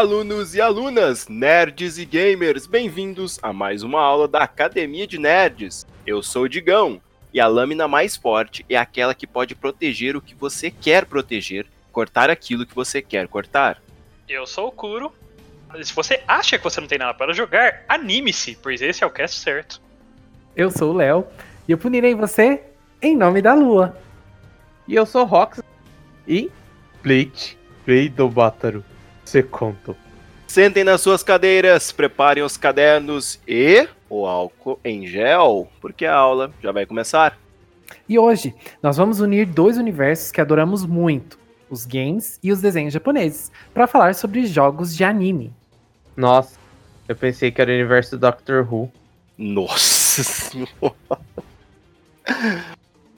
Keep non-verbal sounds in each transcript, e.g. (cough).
Alunos e alunas, nerds e gamers, bem-vindos a mais uma aula da Academia de Nerds. Eu sou o Digão e a lâmina mais forte é aquela que pode proteger o que você quer proteger, cortar aquilo que você quer cortar. Eu sou o Kuro. Se você acha que você não tem nada para jogar, anime-se, pois esse é o cast certo. Eu sou o Léo e eu punirei você em nome da lua. E eu sou Rox e Bleach, Rei do Bátaro, Seconto. Sentem nas suas cadeiras, preparem os cadernos e o álcool em gel, porque a aula já vai começar. E hoje nós vamos unir dois universos que adoramos muito, os games e os desenhos japoneses, para falar sobre jogos de anime. Nossa, eu pensei que era o universo do Doctor Who. Nossa senhora.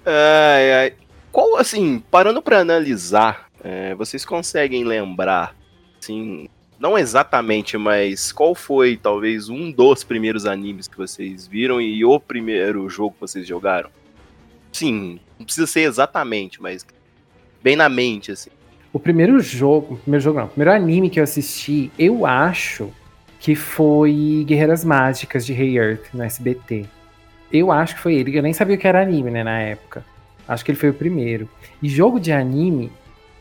Ai, ai. Qual, assim, parando pra analisar, é, vocês conseguem lembrar, assim, não exatamente, mas qual foi, talvez, um dos primeiros animes que vocês viram e o primeiro jogo que vocês jogaram? Sim, não precisa ser exatamente, mas bem na mente, assim. O primeiro jogo, primeiro jogo não, o primeiro anime que eu assisti, eu acho que foi Guerreiras Mágicas de Rei Earth no SBT. Eu acho que foi ele, eu nem sabia o que era anime, né, na época. Acho que ele foi o primeiro. E jogo de anime,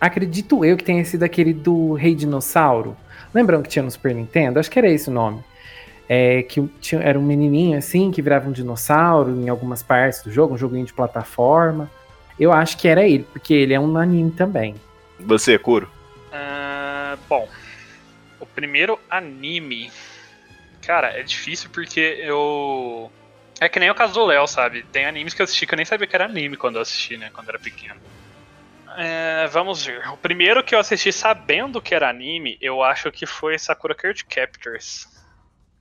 acredito eu que tenha sido aquele do Rei Dinossauro. Lembram que tinha no Super Nintendo? Acho que era esse o nome. É, que tinha, era um menininho assim que virava um dinossauro em algumas partes do jogo, um joguinho de plataforma. Eu acho que era ele, porque ele é um anime também. Você, Kuro? Uh, bom, o primeiro anime. Cara, é difícil porque eu. É que nem o caso do Léo, sabe? Tem animes que eu assisti que eu nem sabia que era anime quando eu assisti, né? Quando eu era pequeno. É, vamos ver. O primeiro que eu assisti sabendo que era anime, eu acho que foi Sakura Card Captors.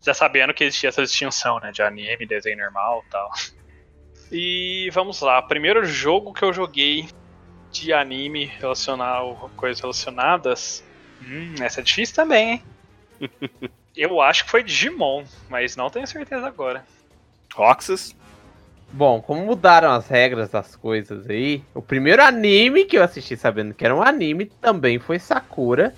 Já sabendo que existia essa distinção, né? De anime, desenho normal e tal. E vamos lá. O primeiro jogo que eu joguei de anime relacionado coisas relacionadas. Hum, essa é difícil também, hein? (laughs) eu acho que foi Digimon, mas não tenho certeza agora. Roxas? Bom, como mudaram as regras das coisas aí, o primeiro anime que eu assisti sabendo que era um anime também foi Sakura.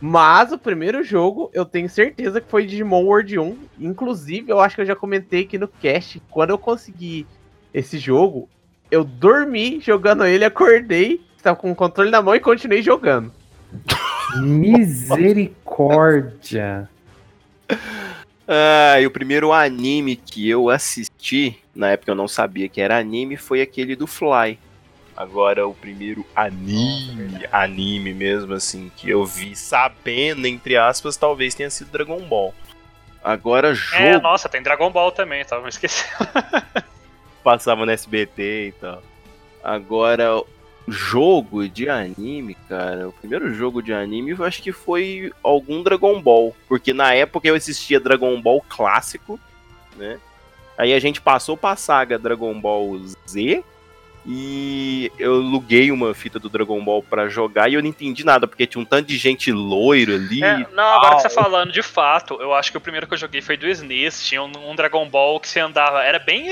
Mas o primeiro jogo eu tenho certeza que foi Digimon World 1. Inclusive, eu acho que eu já comentei aqui no cast. Quando eu consegui esse jogo, eu dormi jogando ele, acordei, estava com o controle na mão e continuei jogando. Misericórdia! (laughs) Ah, e o primeiro anime que eu assisti, na época eu não sabia que era anime, foi aquele do Fly. Agora, o primeiro anime, anime mesmo, assim, que eu vi sabendo, entre aspas, talvez tenha sido Dragon Ball. Agora, jogo. É, nossa, tem Dragon Ball também, tava me esquecendo. (laughs) Passava no SBT e tal. Agora, jogo de anime, cara, o primeiro jogo de anime eu acho que foi algum Dragon Ball, porque na época eu assistia Dragon Ball clássico, né? Aí a gente passou pra saga Dragon Ball Z e eu luguei uma fita do Dragon Ball para jogar e eu não entendi nada, porque tinha um tanto de gente loiro ali. É, não, agora que você tá falando de fato, eu acho que o primeiro que eu joguei foi do SNES, tinha um, um Dragon Ball que você andava, era bem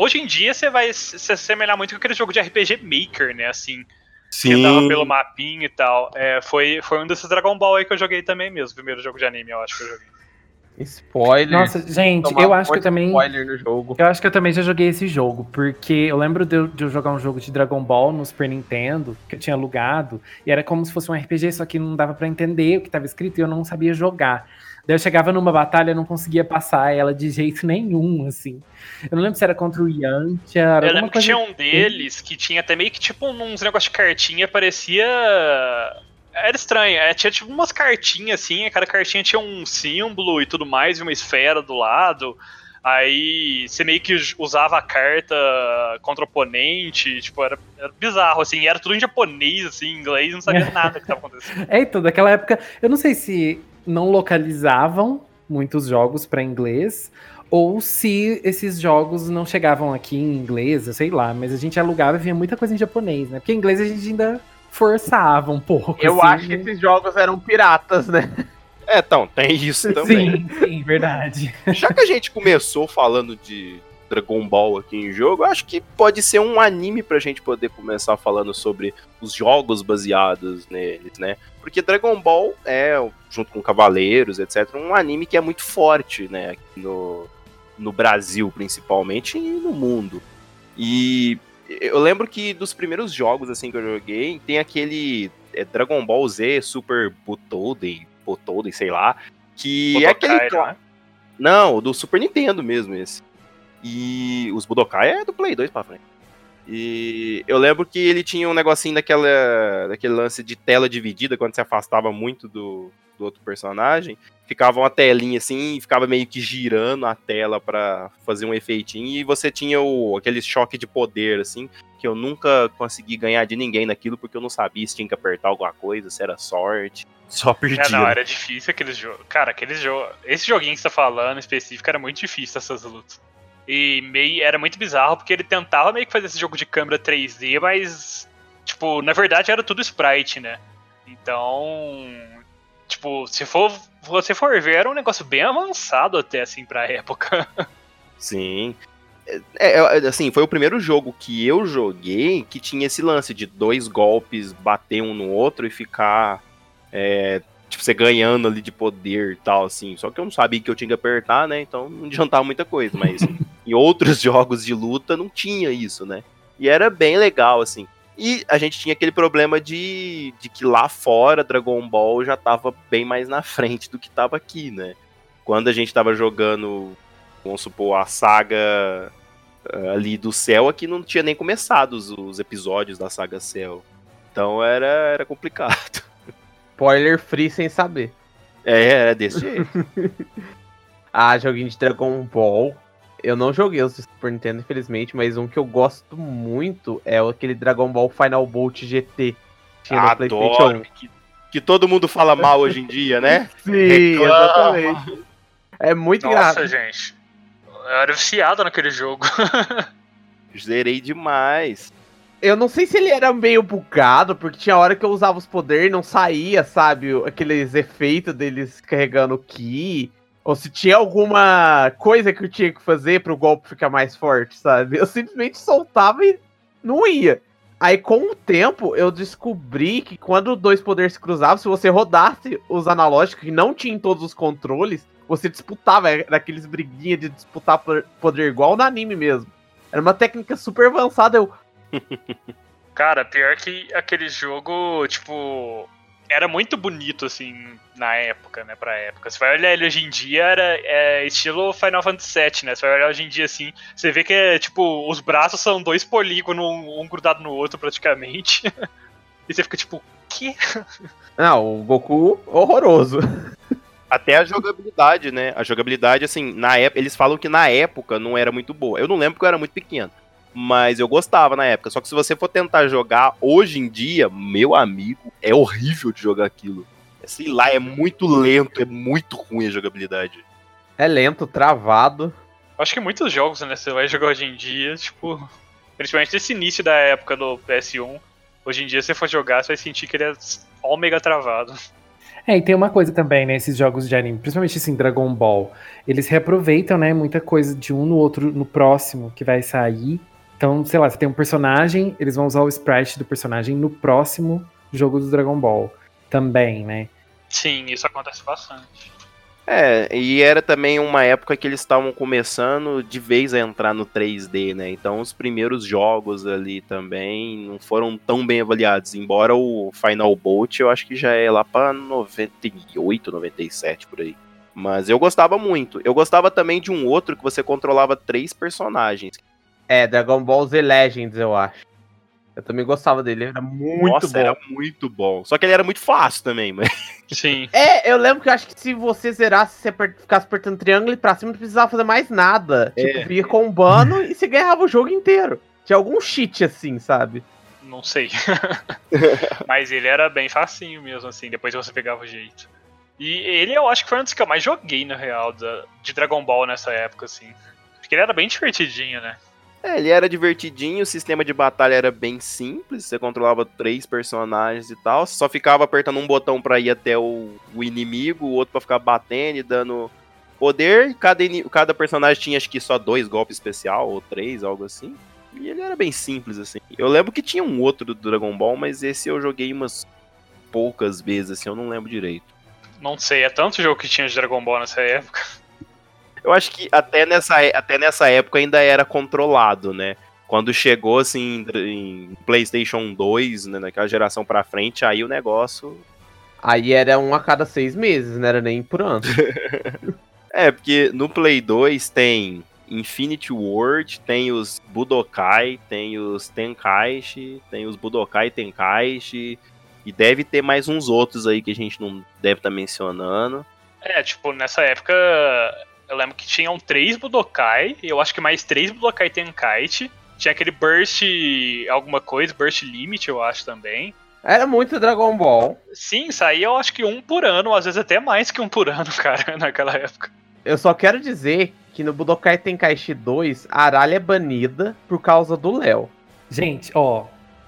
Hoje em dia você vai se assemelhar muito com aquele jogo de RPG Maker, né? Assim. Sim. Que andava pelo mapinha e tal. É, foi, foi um desses Dragon Ball aí que eu joguei também mesmo. O primeiro jogo de anime, eu acho que eu joguei. Spoiler. Nossa, gente, eu acho que eu também. Spoiler no jogo. Eu acho que eu também já joguei esse jogo, porque eu lembro de eu, de eu, jogar um jogo de Dragon Ball no Super Nintendo, que eu tinha alugado, e era como se fosse um RPG, só que não dava para entender o que estava escrito e eu não sabia jogar. Daí eu chegava numa batalha e não conseguia passar ela de jeito nenhum, assim. Eu não lembro se era contra o Yantia. Era eu lembro que tinha um assim. deles que tinha até meio que tipo uns negócios de cartinha, parecia. Era estranho, é, tinha tipo umas cartinhas assim, cada cartinha tinha um símbolo e tudo mais, e uma esfera do lado. Aí você meio que usava a carta contra o oponente, tipo, era, era bizarro, assim, era tudo em japonês, assim, em inglês, não sabia (laughs) nada que estava acontecendo. É, então, daquela época, eu não sei se não localizavam muitos jogos para inglês, ou se esses jogos não chegavam aqui em inglês, sei lá, mas a gente alugava e via muita coisa em japonês, né? Porque em inglês a gente ainda forçava um pouco. Eu assim, acho que esses jogos eram piratas, né? É, então, tem isso também. Sim, sim, verdade. Já que a gente começou falando de, Dragon Ball aqui em jogo, eu acho que pode ser um anime pra gente poder começar falando sobre os jogos baseados neles, né? Porque Dragon Ball é, junto com Cavaleiros, etc., um anime que é muito forte, né? Aqui no, no Brasil, principalmente, e no mundo. E eu lembro que dos primeiros jogos assim que eu joguei, tem aquele é, Dragon Ball Z Super Butoden, Butoden, sei lá, que Budokai, é aquele não é? não, do Super Nintendo mesmo esse. E os Budokai é do Play 2 pra frente. E eu lembro que ele tinha um negocinho daquela, daquele lance de tela dividida, quando se afastava muito do, do outro personagem, ficava uma telinha assim, e ficava meio que girando a tela pra fazer um efeitinho, e você tinha o, aquele choque de poder, assim, que eu nunca consegui ganhar de ninguém naquilo, porque eu não sabia se tinha que apertar alguma coisa, se era sorte. Só perdia. É, não, era difícil aqueles jogos. Cara, aqueles jogos. Esse joguinho que você tá falando específico era muito difícil essas lutas. E meio era muito bizarro porque ele tentava meio que fazer esse jogo de câmera 3D, mas tipo, na verdade era tudo sprite, né? Então, tipo, se for você for ver, era um negócio bem avançado até assim pra época. Sim. É, é, assim, foi o primeiro jogo que eu joguei que tinha esse lance de dois golpes bater um no outro e ficar. É, tipo, você ganhando ali de poder e tal, assim. Só que eu não sabia que eu tinha que apertar, né? Então não adiantava muita coisa. Mas (laughs) em outros jogos de luta não tinha isso, né? E era bem legal, assim. E a gente tinha aquele problema de, de que lá fora Dragon Ball já tava bem mais na frente do que tava aqui, né? Quando a gente tava jogando, vamos supor, a saga uh, ali do céu, aqui não tinha nem começado os, os episódios da saga Céu. Então era, era complicado. (laughs) Spoiler free sem saber. É, era desse jeito. (laughs) Ah, joguinho de Dragon Ball. Eu não joguei os do Super Nintendo, infelizmente, mas um que eu gosto muito é aquele Dragon Ball Final Bolt GT. Tinha no PlayStation 1. Adoro. Que, que todo mundo fala mal hoje em dia, né? (laughs) Sim, Reclama. exatamente. É muito Nossa, engraçado. gente. Eu era viciado naquele jogo. (laughs) Zerei demais. Eu não sei se ele era meio bugado, porque tinha hora que eu usava os poderes e não saía, sabe? Aqueles efeitos deles carregando o Ki. Ou se tinha alguma coisa que eu tinha que fazer pro golpe ficar mais forte, sabe? Eu simplesmente soltava e não ia. Aí, com o tempo, eu descobri que quando dois poderes se cruzavam, se você rodasse os analógicos e não tinha em todos os controles, você disputava, era aqueles briguinha de disputar poder igual no anime mesmo. Era uma técnica super avançada. Eu, (laughs) Cara, pior que aquele jogo, tipo, era muito bonito, assim, na época, né, pra época. Você vai olhar ele hoje em dia, era é, estilo Final Fantasy VII, né? Você vai olhar hoje em dia, assim, você vê que, é, tipo, os braços são dois polígonos, um, um grudado no outro, praticamente. (laughs) e você fica, tipo, que? não, o Goku horroroso. Até a jogabilidade, né? A jogabilidade, assim, na época. Eles falam que na época não era muito boa. Eu não lembro porque eu era muito pequeno. Mas eu gostava na época. Só que se você for tentar jogar hoje em dia, meu amigo, é horrível de jogar aquilo. Sei lá, é muito lento, é muito ruim a jogabilidade. É lento, travado. Acho que muitos jogos, né, você vai jogar hoje em dia, tipo, principalmente nesse início da época do PS1, hoje em dia, se você for jogar, você vai sentir que ele é all mega travado. É, e tem uma coisa também, né, esses jogos de anime, principalmente assim, Dragon Ball, eles reaproveitam, né, muita coisa de um no outro, no próximo que vai sair. Então, sei lá, você tem um personagem, eles vão usar o sprite do personagem no próximo jogo do Dragon Ball também, né? Sim, isso acontece bastante. É, e era também uma época que eles estavam começando de vez a entrar no 3D, né? Então os primeiros jogos ali também não foram tão bem avaliados. Embora o Final Bolt eu acho que já é lá pra 98, 97 por aí. Mas eu gostava muito. Eu gostava também de um outro que você controlava três personagens. É, Dragon Ball Z Legends, eu acho. Eu também gostava dele, era muito Nossa, bom. era muito bom. Só que ele era muito fácil também, mas. Sim. (laughs) É, eu lembro que eu acho que se você zerasse, se você ficasse apertando triângulo e pra cima, não precisava fazer mais nada. É. Tipo, via combando e você ganhava o jogo inteiro. Tinha algum cheat assim, sabe? Não sei. (laughs) Mas ele era bem facinho mesmo, assim, depois você pegava o jeito. E ele eu acho que foi um dos que eu mais joguei, na real, da- de Dragon Ball nessa época, assim. Porque ele era bem divertidinho, né? É, ele era divertidinho, o sistema de batalha era bem simples, você controlava três personagens e tal, só ficava apertando um botão pra ir até o, o inimigo, o outro pra ficar batendo e dando poder, cada, cada personagem tinha acho que só dois golpes especial, ou três, algo assim. E ele era bem simples, assim. Eu lembro que tinha um outro do Dragon Ball, mas esse eu joguei umas poucas vezes, assim, eu não lembro direito. Não sei, é tanto jogo que tinha de Dragon Ball nessa época. Eu acho que até nessa, é- até nessa época ainda era controlado, né? Quando chegou, assim, em PlayStation 2, né, naquela geração pra frente, aí o negócio Aí era um a cada seis meses, não era nem por ano. (laughs) (laughs) É, porque no Play 2 tem Infinity World, tem os Budokai, tem os Tenkaichi, tem os Budokai Tenkaichi, e deve ter mais uns outros aí que a gente não deve estar mencionando. É, tipo, nessa época eu lembro que tinham três Budokai, e eu acho que mais três Budokai Tenkaichi. Tinha aquele Burst alguma coisa, Burst Limit, eu acho também. Era muito Dragon Ball. Sim, saía eu acho que um por ano, às vezes até mais que um por ano, (laughs) cara, naquela época. Eu só quero dizer que no Budokai Tenkaichi 2, a Aralha é banida por causa do Léo. Gente, ó,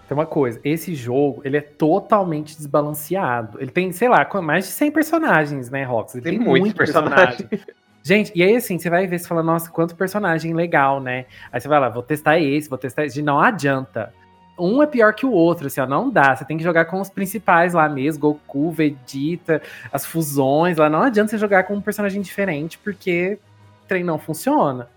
tem uma coisa. Esse jogo, ele é totalmente desbalanceado. Ele tem, sei lá, mais de 100 personagens, né, Rox? Ele Tem tem, muitos muito personagens. personagem. (laughs) Gente, e aí assim, você vai ver, você fala, nossa, quanto personagem legal, né? Aí você vai lá, vou testar esse, vou testar esse. Não adianta. Um é pior que o outro, assim, ó, não dá. Você tem que jogar com os principais lá mesmo, Goku, Vegeta, as fusões lá. Não adianta você jogar com um personagem diferente, porque o trem não funciona.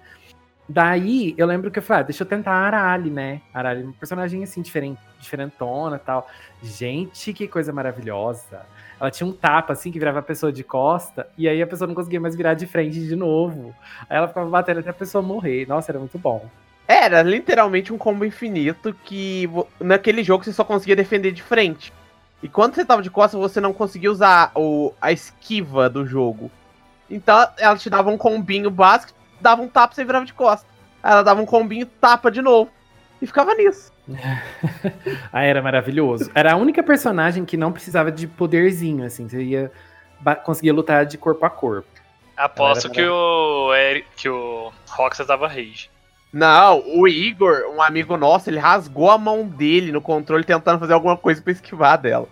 Daí, eu lembro que eu falei, ah, deixa eu tentar a Arali, né? Arali é um personagem, assim, diferente, diferentona e tal. Gente, que coisa maravilhosa. Ela tinha um tapa, assim, que virava a pessoa de costa, e aí a pessoa não conseguia mais virar de frente de novo. Aí ela ficava batendo até a pessoa morrer. Nossa, era muito bom. Era literalmente um combo infinito que naquele jogo você só conseguia defender de frente. E quando você tava de costas, você não conseguia usar o, a esquiva do jogo. Então ela te dava um combinho básico, dava um tapa e você virava de costas. Ela dava um combinho, tapa de novo. E ficava nisso. (laughs) Ah, era maravilhoso. Era a única personagem que não precisava de poderzinho, assim. Você ia conseguia lutar de corpo a corpo. Aposto que o, Eri- que o Roxas dava rage. Não, o Igor, um amigo nosso, ele rasgou a mão dele no controle tentando fazer alguma coisa pra esquivar dela.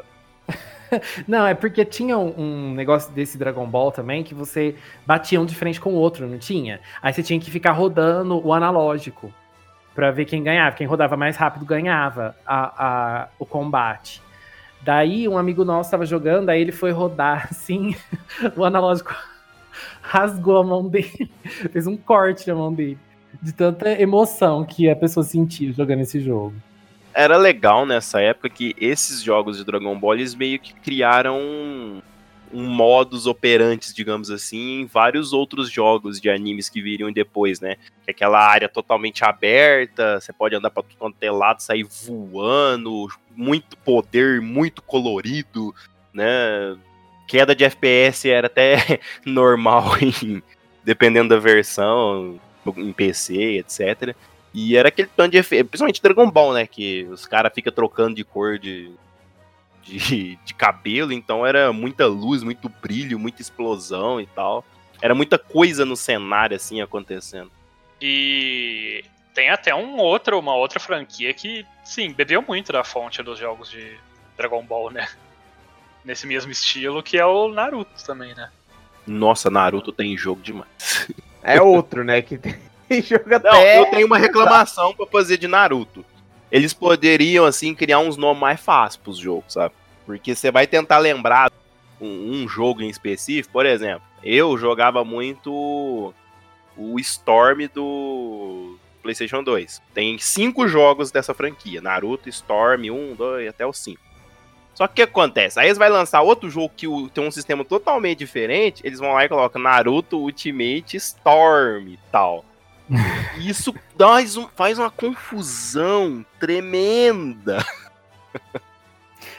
(laughs) Não, é porque tinha um, um negócio desse Dragon Ball também que você batia um de frente com o outro, não tinha? Aí você tinha que ficar rodando o analógico pra ver quem ganhava. Quem rodava mais rápido ganhava a, a- o combate. Daí um amigo nosso tava jogando, aí ele foi rodar (laughs) assim, o analógico rasgou a mão dele, (laughs) fez um corte na mão dele. De tanta emoção que a pessoa sentia jogando esse jogo. Era legal nessa época que esses jogos de Dragon Ball eles meio que criaram um, modus digamos assim, em vários outros jogos de animes que viriam depois, né? É aquela área totalmente aberta, você pode andar pra tudo quanto é lado, sair voando, muito poder, muito colorido, né? Queda de FPS era até (laughs) normal (laughs) em, dependendo da versão, em PC, etc. E era aquele tanto de efeito, principalmente Dragon Ball, né? Que os caras ficam trocando de cor de, de, (laughs) de cabelo, então era muita luz, muito brilho, muita explosão e tal. Era muita coisa no cenário, assim, acontecendo. E tem até um outro, uma outra franquia que, sim, bebeu muito da fonte dos jogos de Dragon Ball, né? Nesse mesmo estilo, que é o Naruto também, né? Nossa, Naruto tem jogo demais. É outro, né? Que tem (laughs) jogo Não, até. eu tenho uma reclamação pra fazer de Naruto. Eles poderiam, assim, criar uns nomes mais fáceis pros jogos, sabe? Porque você vai tentar lembrar um, um jogo em específico, por exemplo, eu jogava muito o Storm do PlayStation 2. Tem cinco jogos dessa franquia: Naruto, Storm, 1, 2, até o 5. Só que o que acontece? Aí eles vão lançar outro jogo que tem um sistema totalmente diferente. Eles vão lá e colocam Naruto Ultimate Storm e tal. E Isso faz, um- faz uma confusão tremenda.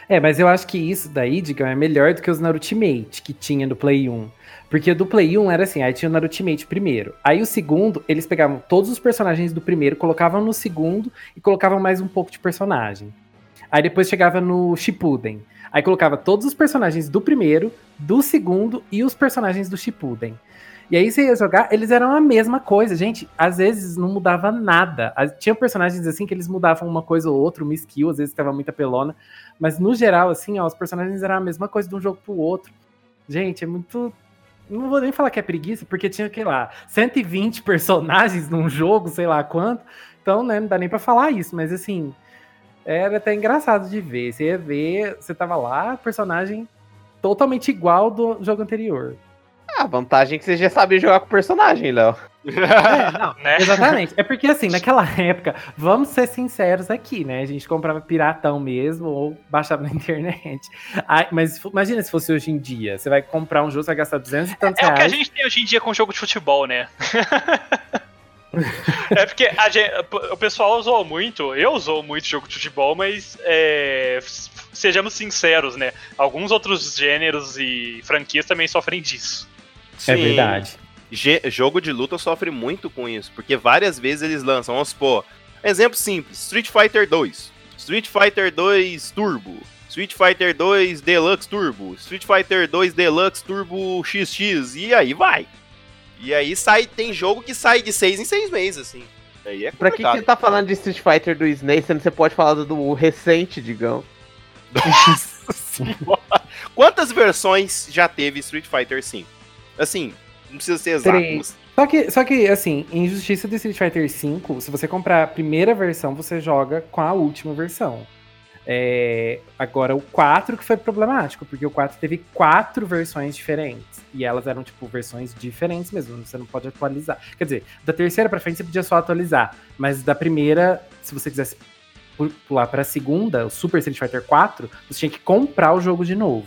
É, mas eu acho que isso daí, digamos, é melhor do que os Narutimate que tinha do Play 1. Porque do Play 1 era assim, aí tinha o Narutimate primeiro. Aí o segundo, eles pegavam todos os personagens do primeiro, colocavam no segundo e colocavam mais um pouco de personagem. Aí depois chegava no Shippuden. Aí colocava todos os personagens do primeiro, do segundo e os personagens do Shippuden. E aí você ia jogar, eles eram a mesma coisa, gente. Às vezes não mudava nada. Tinha personagens assim que eles mudavam uma coisa ou outra, uma skill, às vezes tava muita pelona. Mas no geral, assim, ó, os personagens eram a mesma coisa de um jogo pro outro. Gente, é muito Não vou nem falar que é preguiça, porque tinha, sei lá, 120 (laughs) personagens num jogo, sei lá quanto. Então, né, não dá nem pra falar isso, mas assim, era até engraçado de ver. Você ia ver, você tava lá, personagem totalmente igual do jogo anterior. A vantagem é que você já sabia jogar com o personagem, Léo. É, não, (laughs) né? Exatamente. É porque, assim, naquela época, vamos ser sinceros aqui, né? A gente comprava piratão mesmo ou baixava na internet. Ai, mas imagina se fosse hoje em dia. Você vai comprar um jogo, você vai gastar 200 e tantos é, reais. É o que a gente tem hoje em dia com jogo de futebol, né? (laughs) é porque gente, o pessoal usou muito, eu usou muito jogo de futebol, mas é, sejamos sinceros, né? Alguns outros gêneros e franquias também sofrem disso. Sim. É verdade. G jogo de luta sofre muito com isso, porque várias vezes eles lançam, vamos supor, exemplo simples, Street Fighter 2, Street Fighter 2 Turbo, Street Fighter 2 Deluxe Turbo, Street Fighter 2 Deluxe Turbo XX, e aí vai. E aí sai, tem jogo que sai de seis em seis meses, assim. Aí é pra que, que você tá falando de Street Fighter do Snake, sendo você pode falar do recente, digão? Nossa. (laughs) Quantas versões já teve Street Fighter 5? Assim, não precisa ser exato. Só que, só que, assim, em Justiça do Street Fighter V, se você comprar a primeira versão, você joga com a última versão. É, agora, o 4 que foi problemático, porque o 4 teve quatro versões diferentes. E elas eram, tipo, versões diferentes mesmo. Você não pode atualizar. Quer dizer, da terceira pra frente você podia só atualizar. Mas da primeira, se você quisesse pular pra segunda, o Super Street Fighter 4, você tinha que comprar o jogo de novo.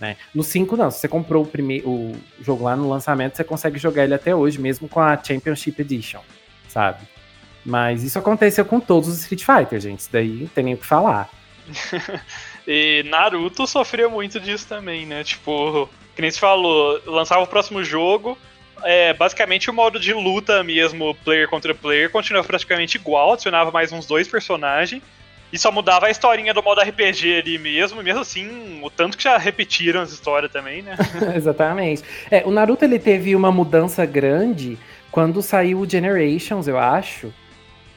Né? No 5, não. Se você comprou o, primeiro, o jogo lá no lançamento, você consegue jogar ele até hoje, mesmo com a Championship Edition, sabe? Mas isso aconteceu com todos os Street Fighter, gente. Isso daí não tem nem o que falar. (laughs) e Naruto sofreu muito disso também, né? Tipo, que nem se falou, lançava o próximo jogo, é, basicamente o modo de luta mesmo, player contra player, continuava praticamente igual, adicionava mais uns dois personagens. E só mudava a historinha do modo RPG ali mesmo, mesmo assim, o tanto que já repetiram as histórias também, né? (laughs) Exatamente. É, o Naruto ele teve uma mudança grande quando saiu o Generations, eu acho.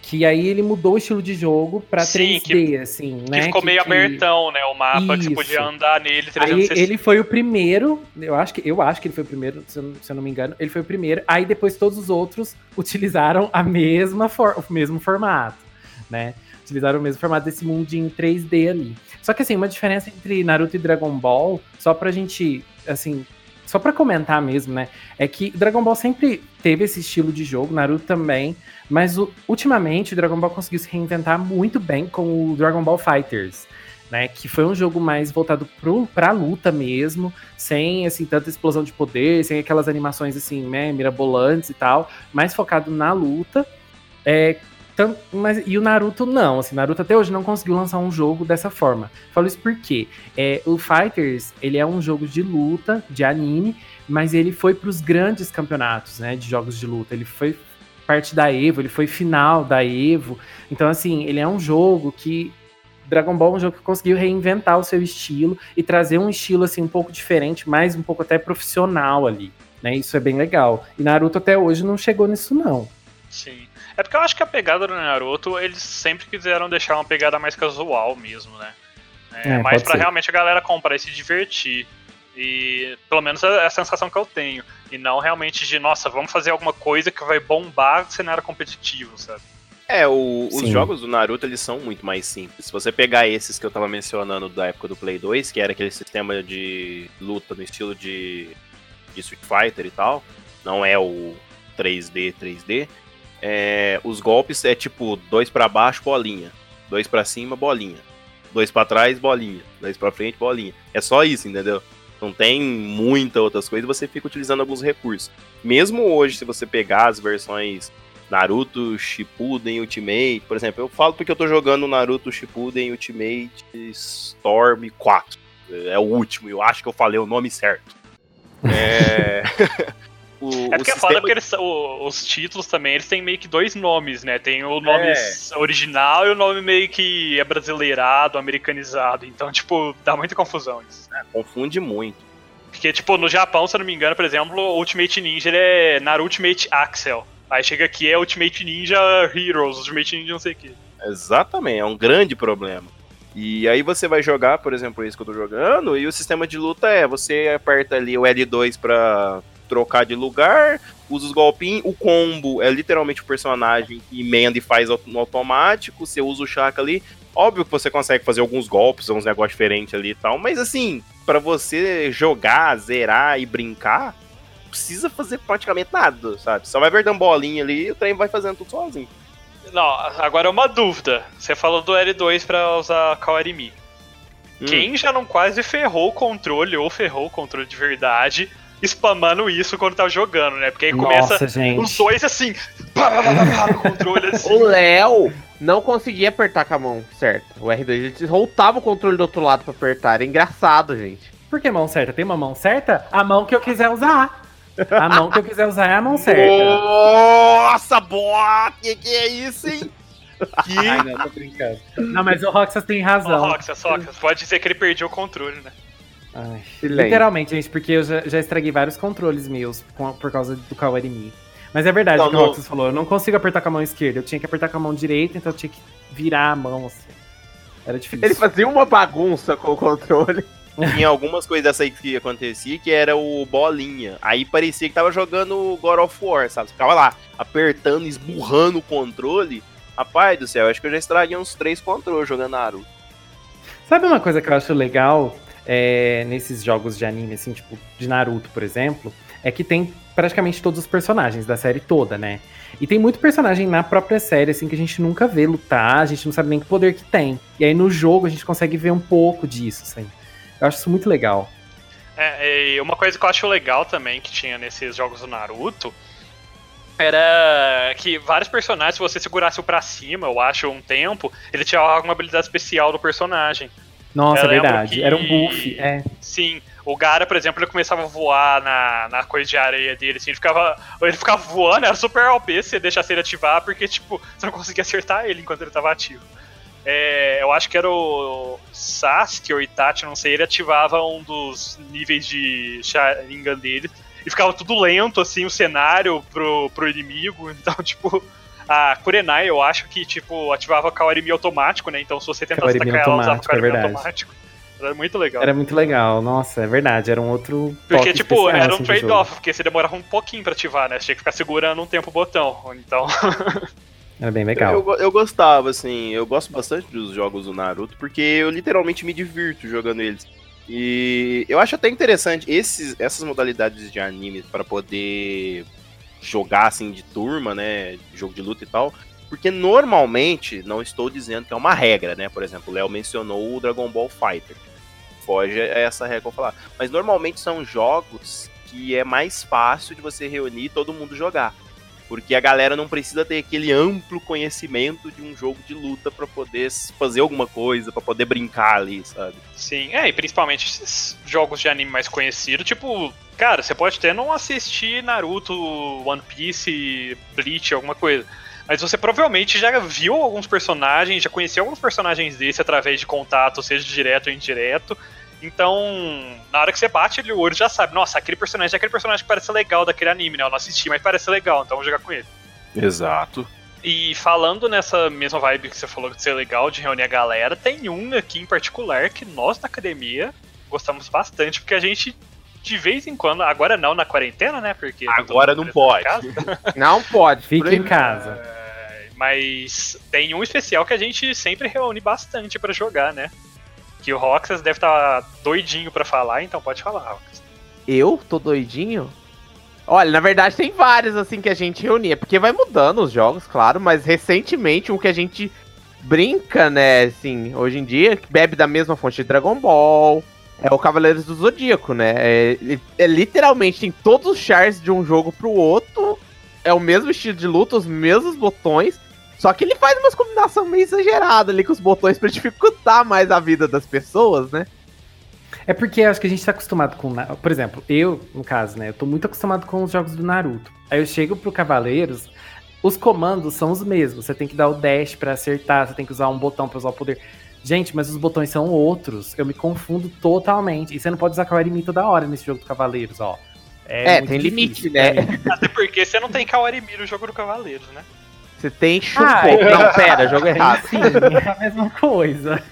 Que aí ele mudou o estilo de jogo pra Sim, 3D, que, assim, né? Que ficou meio que... abertão, né? O mapa, Isso. que você podia andar nele 360. Aí ele foi o primeiro, eu acho que, eu acho que ele foi o primeiro, se eu, se eu não me engano, ele foi o primeiro. Aí depois todos os outros (laughs) utilizaram a mesma for, o mesmo formato, né? Utilizaram o mesmo formato desse mundo em 3D ali. Só que assim, uma diferença entre Naruto e Dragon Ball, só pra gente, assim, só pra comentar mesmo, né? É que Dragon Ball sempre teve esse estilo de jogo, Naruto também, mas o, ultimamente o Dragon Ball conseguiu se reinventar muito bem com o Dragon Ball Fighters. Né, que foi um jogo mais voltado pro, pra luta mesmo, sem assim tanta explosão de poder, sem aquelas animações assim, né, mirabolantes e tal, mais focado na luta, é, tanto, mas, e o Naruto não, assim, Naruto até hoje não conseguiu lançar um jogo dessa forma. Falo isso porque é, o Fighters, ele é um jogo de luta, de anime, mas ele foi para os grandes campeonatos, né, de jogos de luta. Ele foi parte da Evo, ele foi final da Evo. Então, assim, ele é um jogo que Dragon Ball é um jogo que conseguiu reinventar o seu estilo e trazer um estilo assim um pouco diferente, mais um pouco até profissional ali, né? Isso é bem legal. E Naruto até hoje não chegou nisso não. Sim. É porque eu acho que a pegada do Naruto, eles sempre quiseram deixar uma pegada mais casual mesmo, né? É, é mais pra ser. realmente a galera comprar e se divertir. E pelo menos é a sensação que eu tenho. E não realmente de, nossa, vamos fazer alguma coisa que vai bombar o cenário competitivo, sabe? É, o, os jogos do Naruto eles são muito mais simples. Se você pegar esses que eu tava mencionando da época do Play 2, que era aquele sistema de luta no estilo de, de Street Fighter e tal, não é o 3D 3D, é, os golpes é tipo dois para baixo, bolinha. Dois para cima, bolinha. Dois para trás, bolinha. Dois para frente, bolinha. É só isso, entendeu? Não tem muita outras coisas, você fica utilizando alguns recursos. Mesmo hoje, se você pegar as versões Naruto Shippuden Ultimate, por exemplo, eu falo porque eu tô jogando Naruto Shippuden Ultimate Storm 4. É o último, eu acho que eu falei o nome certo. É... (laughs) O, é porque é foda porque eles, o, os títulos também, eles têm meio que dois nomes, né? Tem o nome é. original e o nome meio que é brasileirado, americanizado. Então, tipo, dá muita confusão isso. É, confunde muito. Porque, tipo, no Japão, se eu não me engano, por exemplo, o Ultimate Ninja ele é Naruto Ultimate Axel. Aí chega aqui é Ultimate Ninja Heroes, Ultimate Ninja não sei o que. Exatamente, é um grande problema. E aí você vai jogar, por exemplo, isso que eu tô jogando, e o sistema de luta é, você aperta ali o L2 pra trocar de lugar, usa os golpinhos. O combo é literalmente o personagem que emenda e faz no automático. Você usa o Chaka ali. Óbvio que você consegue fazer alguns golpes, uns negócios diferentes ali e tal, mas assim, para você jogar, zerar e brincar, precisa fazer praticamente nada, sabe? Só vai apertando bolinha ali e o trem vai fazendo tudo sozinho. Não, agora é uma dúvida. Você falou do L2 pra usar Kawarimi. Hum. Quem já não quase ferrou o controle ou ferrou o controle de verdade spamando isso quando tá jogando, né? Porque aí começa gente. os dois assim, pá, pá, pá, pá, no controle (laughs) assim. O Léo não conseguia apertar com a mão certa. O R2 ele voltava o controle do outro lado pra apertar. Era engraçado, gente. Por que mão certa? Tem uma mão certa? A mão que eu quiser usar. A mão que eu quiser usar é a mão (laughs) certa. Nossa, boa! Que que é isso, hein? Que... (laughs) Ai, não, tô brincando. Não, mas o Roxas tem razão. Ô, Roxas, Roxas, pode dizer que ele perdeu o controle, né? Ai, literalmente, gente, porque eu já, já estraguei vários controles meus com- por causa do Kawarimi. Mas é verdade Não, o que o Roxas falou. Eu não consigo apertar com a mão esquerda. Eu tinha que apertar com a mão direita, então eu tinha que virar a mão, assim. Era difícil. Ele fazia uma bagunça com o controle. (laughs) Tinha algumas coisas dessa aí que acontecia que era o bolinha. Aí parecia que tava jogando God of War, sabe? Você ficava lá apertando, esburrando o controle. Rapaz do céu, acho que eu já estraguei uns três controles jogando Naruto. Sabe uma coisa que eu acho legal é, nesses jogos de anime, assim, tipo, de Naruto, por exemplo? É que tem praticamente todos os personagens da série toda, né? E tem muito personagem na própria série, assim, que a gente nunca vê lutar, a gente não sabe nem que poder que tem. E aí no jogo a gente consegue ver um pouco disso, assim. Eu acho isso muito legal. É, e uma coisa que eu acho legal também que tinha nesses jogos do Naruto era que vários personagens, se você segurasse o pra cima, eu acho, um tempo, ele tinha alguma habilidade especial do personagem. Nossa, é verdade. que- Era um buff, é. Sim, o Gara, por exemplo, ele começava a voar na, na coisa de areia dele, assim, ele ficava, ele ficava voando, era super OP se você deixasse ele ativar, porque, tipo, você não conseguia acertar ele enquanto ele tava ativo. É, eu acho que era o Sasuke ou Itachi, não sei, ele ativava um dos níveis de Sharingan dele e ficava tudo lento, assim, o cenário pro, pro inimigo, (laughs) então, tipo... A Kurenai, eu acho que, tipo, ativava Kawarimi automático, né? Então, se você tentasse atacar ela, usava é Kawarimi verdade. automático. Era muito legal. Era muito legal. Nossa, é verdade. Era um outro. Porque, tipo, especial, era um assim, trade-off, porque você demorava um pouquinho pra ativar, né? Você tinha que ficar segurando um tempo o botão. Então, (laughs) Era bem legal. Eu, eu gostava, assim, eu gosto bastante dos jogos do Naruto, porque eu literalmente me divirto jogando eles. E eu acho até interessante esses, essas modalidades de anime para poder jogar assim de turma, né? Jogo de luta e tal. Porque normalmente, não estou dizendo que é uma regra, né? Por exemplo, o Léo mencionou o Dragon Ball Fighter. Foge a essa regra que eu falar. Mas normalmente são jogos que é mais fácil de você reunir e todo mundo jogar. Porque a galera não precisa ter aquele amplo conhecimento de um jogo de luta pra poder fazer alguma coisa, pra poder brincar ali, sabe? sim. É, e principalmente esses jogos de anime mais conhecidos, tipo, cara, você pode até não assistir Naruto, One Piece, Bleach, alguma coisa. Mas você provavelmente já viu alguns personagens, já conheceu alguns personagens desse através de contato, seja direto ou indireto. Então, na hora que você bate ele o olho, já sabe, nossa, aquele personagem é aquele personagem que parece legal daquele anime, né? Eu não assisti, mas parece legal, então vou jogar com ele. Exato. E falando nessa mesma vibe que você falou de ser legal, de reunir a galera, tem um aqui em particular que nós da academia gostamos bastante, porque a gente, de vez em quando, agora não na quarentena, né? Porque tá Agora não pode. (laughs) Não pode. Fique em casa. é, mas tem um especial que a gente sempre reúne bastante pra jogar, né? Que o Roxas deve estar doidinho pra falar, então pode falar, Roxas. Eu tô doidinho? Olha, na verdade tem vários assim que a gente reunia, porque vai mudando os jogos, claro, mas recentemente um que a gente brinca, né, assim, hoje em dia, bebe da mesma fonte de Dragon Ball, é o Cavaleiros do Zodíaco, né? É, é literalmente tem todos os chars de um jogo pro outro, é o mesmo estilo de luta, os mesmos botões, só que ele faz umas combinações meio exageradas ali com os botões pra dificultar mais a vida das pessoas, né? É porque eu acho que a gente tá acostumado com. Por exemplo, eu, no caso, né? Eu tô muito acostumado com os jogos do Naruto. Aí eu chego pro Cavaleiros, os comandos são os mesmos. Você tem que dar o dash pra acertar, você tem que usar um botão pra usar o poder. Gente, mas os botões são outros. Eu me confundo totalmente. E você não pode usar Kawarimi toda hora nesse jogo do Cavaleiros, ó. É, muito tem difícil limite, né? Até porque você não tem Kawarimi no jogo do Cavaleiros, né? Você tem chupou. Ah, é. Não, pera, jogo (laughs) errado. Sim, é a mesma coisa.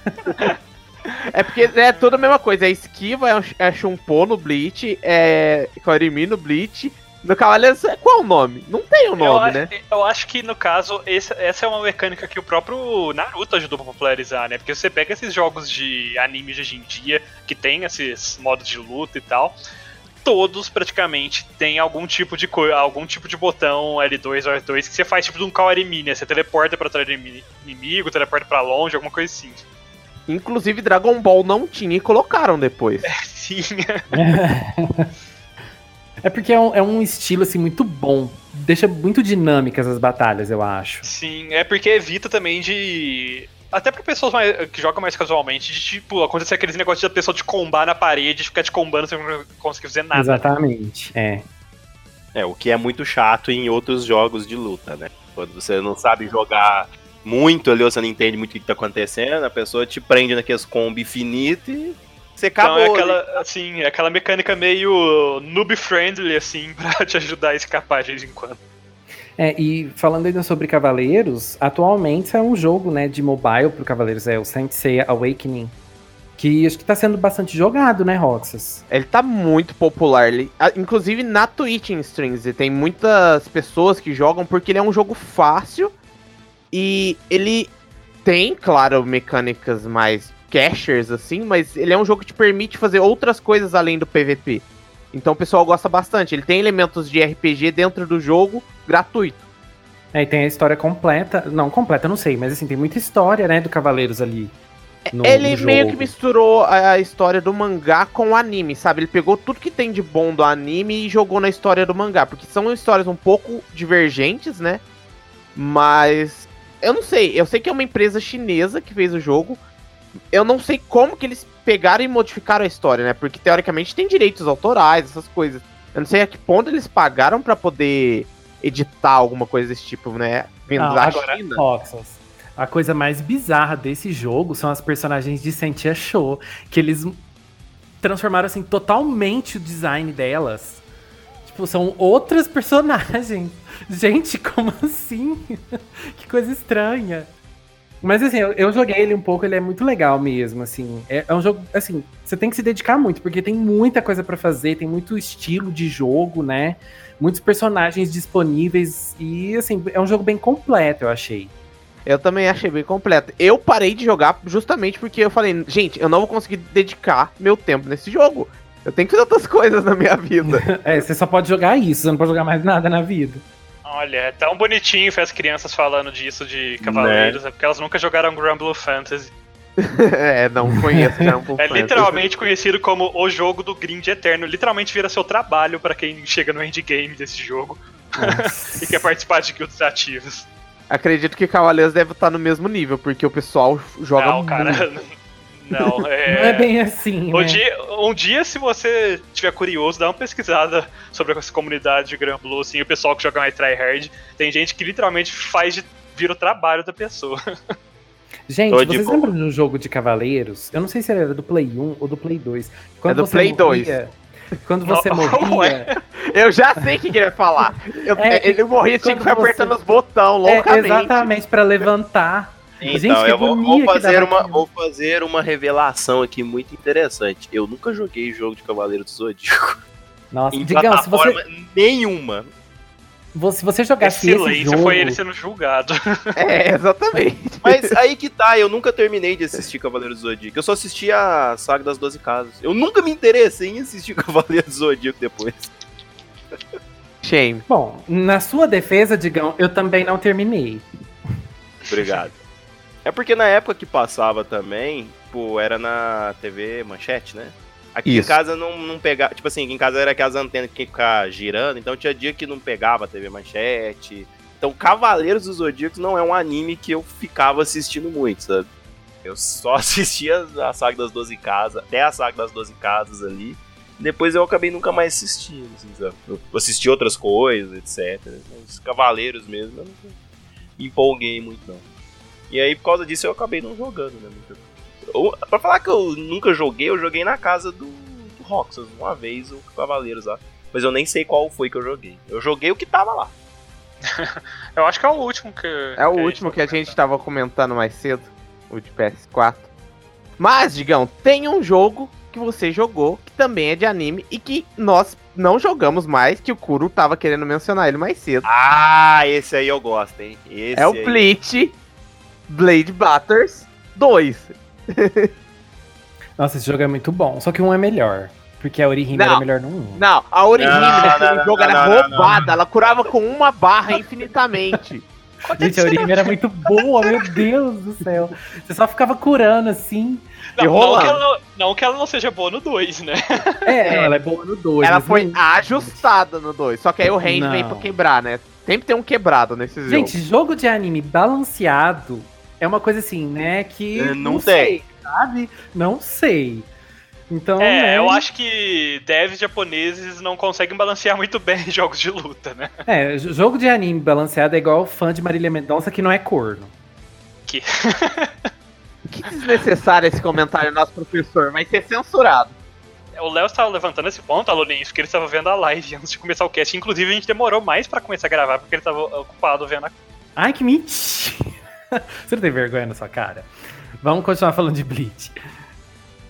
É porque é tudo a mesma coisa. É esquiva, é, um- é chumpô no Bleach, é Korimi no Bleach. No Cavaleiros, qual o nome? Não tem o eu, nome, acho, né? eu acho que no caso, esse- essa é uma mecânica que o próprio Naruto ajudou a popularizar, né? Porque você pega esses jogos de anime de hoje em dia, que tem esses modos de luta e tal. Todos praticamente têm algum tipo de algum tipo de botão L2 ou R2 que você faz tipo de um Kawarimi, né? Você teleporta pra trás do inimi- inimigo, teleporta pra longe, alguma coisa assim. Inclusive Dragon Ball não tinha e colocaram depois. (laughs) Sim. É porque é um, é um estilo, assim, muito bom. Deixa muito dinâmicas as batalhas, eu acho. Sim, é porque evita também de. Até pra pessoas mais- que jogam mais casualmente, de tipo, acontecer aqueles negócios da pessoa te combar na parede, de ficar te combando sem conseguir fazer nada. Exatamente, é. É, o que é muito chato em outros jogos de luta, né? Quando você não sabe jogar muito ali, ou você não entende muito o que tá acontecendo, a pessoa te prende naqueles combo infinito e você Então acabou. é né? aquela, assim, é aquela mecânica meio noob-friendly, assim, (laughs) pra te ajudar a escapar de vez em quando. É, e falando ainda sobre Cavaleiros, atualmente é um jogo, né, de mobile pro Cavaleiros, é o Saint Seiya Awakening, que acho que tá sendo bastante jogado, né, Roxas? Ele tá muito popular. Ele, inclusive na Twitch em streams. Tem muitas pessoas que jogam porque ele é um jogo fácil. E ele tem, claro, mecânicas mais cachers, assim. Mas ele é um jogo que te permite fazer outras coisas além do PVP. Então o pessoal gosta bastante. Ele tem elementos de RPG dentro do jogo gratuito. É, e tem a história completa, não, completa, não sei, mas assim, tem muita história, né, do Cavaleiros ali. no- ele no meio que misturou a a história do mangá com o anime, sabe? Ele pegou tudo que tem de bom do anime e jogou na história do mangá, porque são histórias um pouco divergentes, né? Mas eu não sei, eu sei que é uma empresa chinesa que fez o jogo. Eu não sei como que eles pegaram e modificaram a história, né? Porque teoricamente tem direitos autorais, essas coisas. Eu não sei a que ponto eles pagaram pra poder editar alguma coisa desse tipo, né? Vindo da agora, China. Roxas, a coisa mais bizarra desse jogo são as personagens de Sentia Show, que eles transformaram assim totalmente o design delas. Tipo, são outras (laughs) personagens. Gente, como assim? (laughs) que coisa estranha. Mas assim, eu, eu joguei ele um pouco, ele é muito legal mesmo, assim. É, é um jogo, assim, você tem que se dedicar muito, porque tem muita coisa pra fazer, tem muito estilo de jogo, né? Muitos personagens disponíveis e, assim, é um jogo bem completo, eu achei. Eu também achei bem completo. Eu parei de jogar justamente porque eu falei, gente, eu não vou conseguir dedicar meu tempo nesse jogo. Eu tenho que fazer outras (laughs) coisas na minha vida. (laughs) É, você só pode jogar isso, você não pode jogar mais nada na vida. Olha, é tão bonitinho ver as crianças falando disso de Cavaleiros, é porque elas nunca jogaram Grumble Fantasy. (laughs) é, não conheço Jump (laughs) É literalmente conhecido como o jogo do grind eterno. Literalmente vira seu trabalho pra quem chega no endgame desse jogo (laughs) e quer participar de guilds ativos. Acredito que Cavaleiros deve estar no mesmo nível, porque o pessoal joga não, muito. cara. (laughs) Não, é. Não é bem assim, Um né? dia, um dia, se você tiver curioso, dá uma pesquisada sobre essa comunidade de Grand Blue, assim, o pessoal que joga mais tryhard. Tem gente que literalmente faz de. vira o trabalho da pessoa. (laughs) Gente, Tô vocês boa. lembram de um jogo de Cavaleiros? Eu não sei se ele era do Play 1 ou do Play 2. Quando É do você Play morria- Quando você Não, (laughs) morria. Eu já sei o que ele vai falar. Eu- É, ele morria, tinha que ficar apertando os botões É, loucamente. exatamente, pra levantar. Então, Gente, que eu vou, vou fazer uma, vou fazer uma revelação aqui muito interessante. Eu nunca joguei jogo de Cavaleiro do Zodíaco Nossa, em digamos, se plataforma você, nenhuma. se você jogasse Esse esse silêncio jogo... foi ele sendo julgado. (laughs) É, exatamente. Mas aí que tá, eu nunca terminei de assistir Cavaleiro do Zodíaco. Eu só assisti a Saga das Doze Casas. Eu nunca me interessei em assistir (laughs) Cavaleiro do Zodíaco depois. Shame. Bom, na sua defesa, Digão, eu também não terminei. Obrigado. É porque na época que passava também, pô, era na TV Manchete, né? Aqui Isso. em casa não, não pegava. Tipo assim, aqui em casa era aquelas antenas que ficava girando, então tinha dia que não pegava a TV Manchete. Então, Cavaleiros dos Zodíacos não é um anime que eu ficava assistindo muito, sabe? Eu só (laughs) assistia a saga das 12 casas, até a saga das 12 casas ali. Depois eu acabei nunca mais assistindo, assim, sabe? Eu assisti outras coisas, etc. Os Cavaleiros mesmo, eu não me empolguei muito, não. E aí, por causa disso, eu acabei não jogando, né? Eu, pra falar que eu nunca joguei, eu joguei na casa do, do Roxas uma vez, o Cavaleiros lá. Mas eu nem sei qual foi que eu joguei. Eu joguei o que tava lá. (laughs) Eu acho que é o último que. É o que último que a gente tava comentando mais cedo, o de PS4. Mas, Digão, tem um jogo que você jogou que também é de anime e que nós não jogamos mais, que o Kuro tava querendo mencionar ele mais cedo. Ah, esse aí eu gosto, hein? Esse é o aí. Bleach Blade Batters 2. (laughs) Nossa, esse jogo é muito bom. Só que um é melhor. Porque a Orihime Não. era melhor no 1. Não, a Orihime Não, naquele não, não, jogo não, era não, não, roubada, ela curava com uma barra infinitamente. (laughs) Gente, a Orihime era muito boa, meu Deus do céu. Você só ficava curando assim. E Não, não, que ela não, não que ela não seja boa no 2, né? É, (laughs) não, ela é boa no 2. ela foi ajustada no 2, só que aí o range Não. vem pra quebrar, né? Sempre tem um quebrado nesses Gente, jogos. jogo de anime balanceado é uma coisa assim, né? Que. É, não sei, sabe? Não sei. Então. É, né, eu acho que devs japoneses não conseguem balancear muito bem (laughs) jogos de luta, né? É, jogo de anime balanceado é igual fã de Marília Mendonça que não é corno. Que... (laughs) Que desnecessário esse comentário nosso professor, vai ser censurado. O Léo estava levantando esse ponto, aluninho, porque ele estava vendo a live antes de começar o cast. Inclusive, a gente demorou mais pra começar a gravar, porque ele estava ocupado vendo a. Ai, que mentira! (laughs) Você não tem vergonha na sua cara? Vamos continuar falando de Bleach.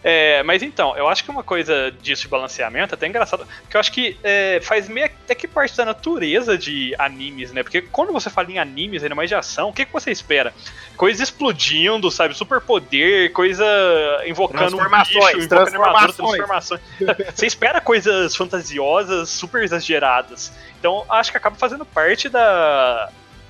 É, mas então, eu acho que uma coisa disso de balanceamento é até engraçado, porque eu acho que é, faz meio até que parte da natureza de animes, né? Porque quando você fala em animes, ainda mais de ação, o que, que você espera? Coisa explodindo, sabe? Superpoder, coisa invocando um Transformações, bicho, invocando armadura, transformações. transformações. (laughs) você espera coisas fantasiosas, super exageradas. Então, acho que acaba fazendo parte da,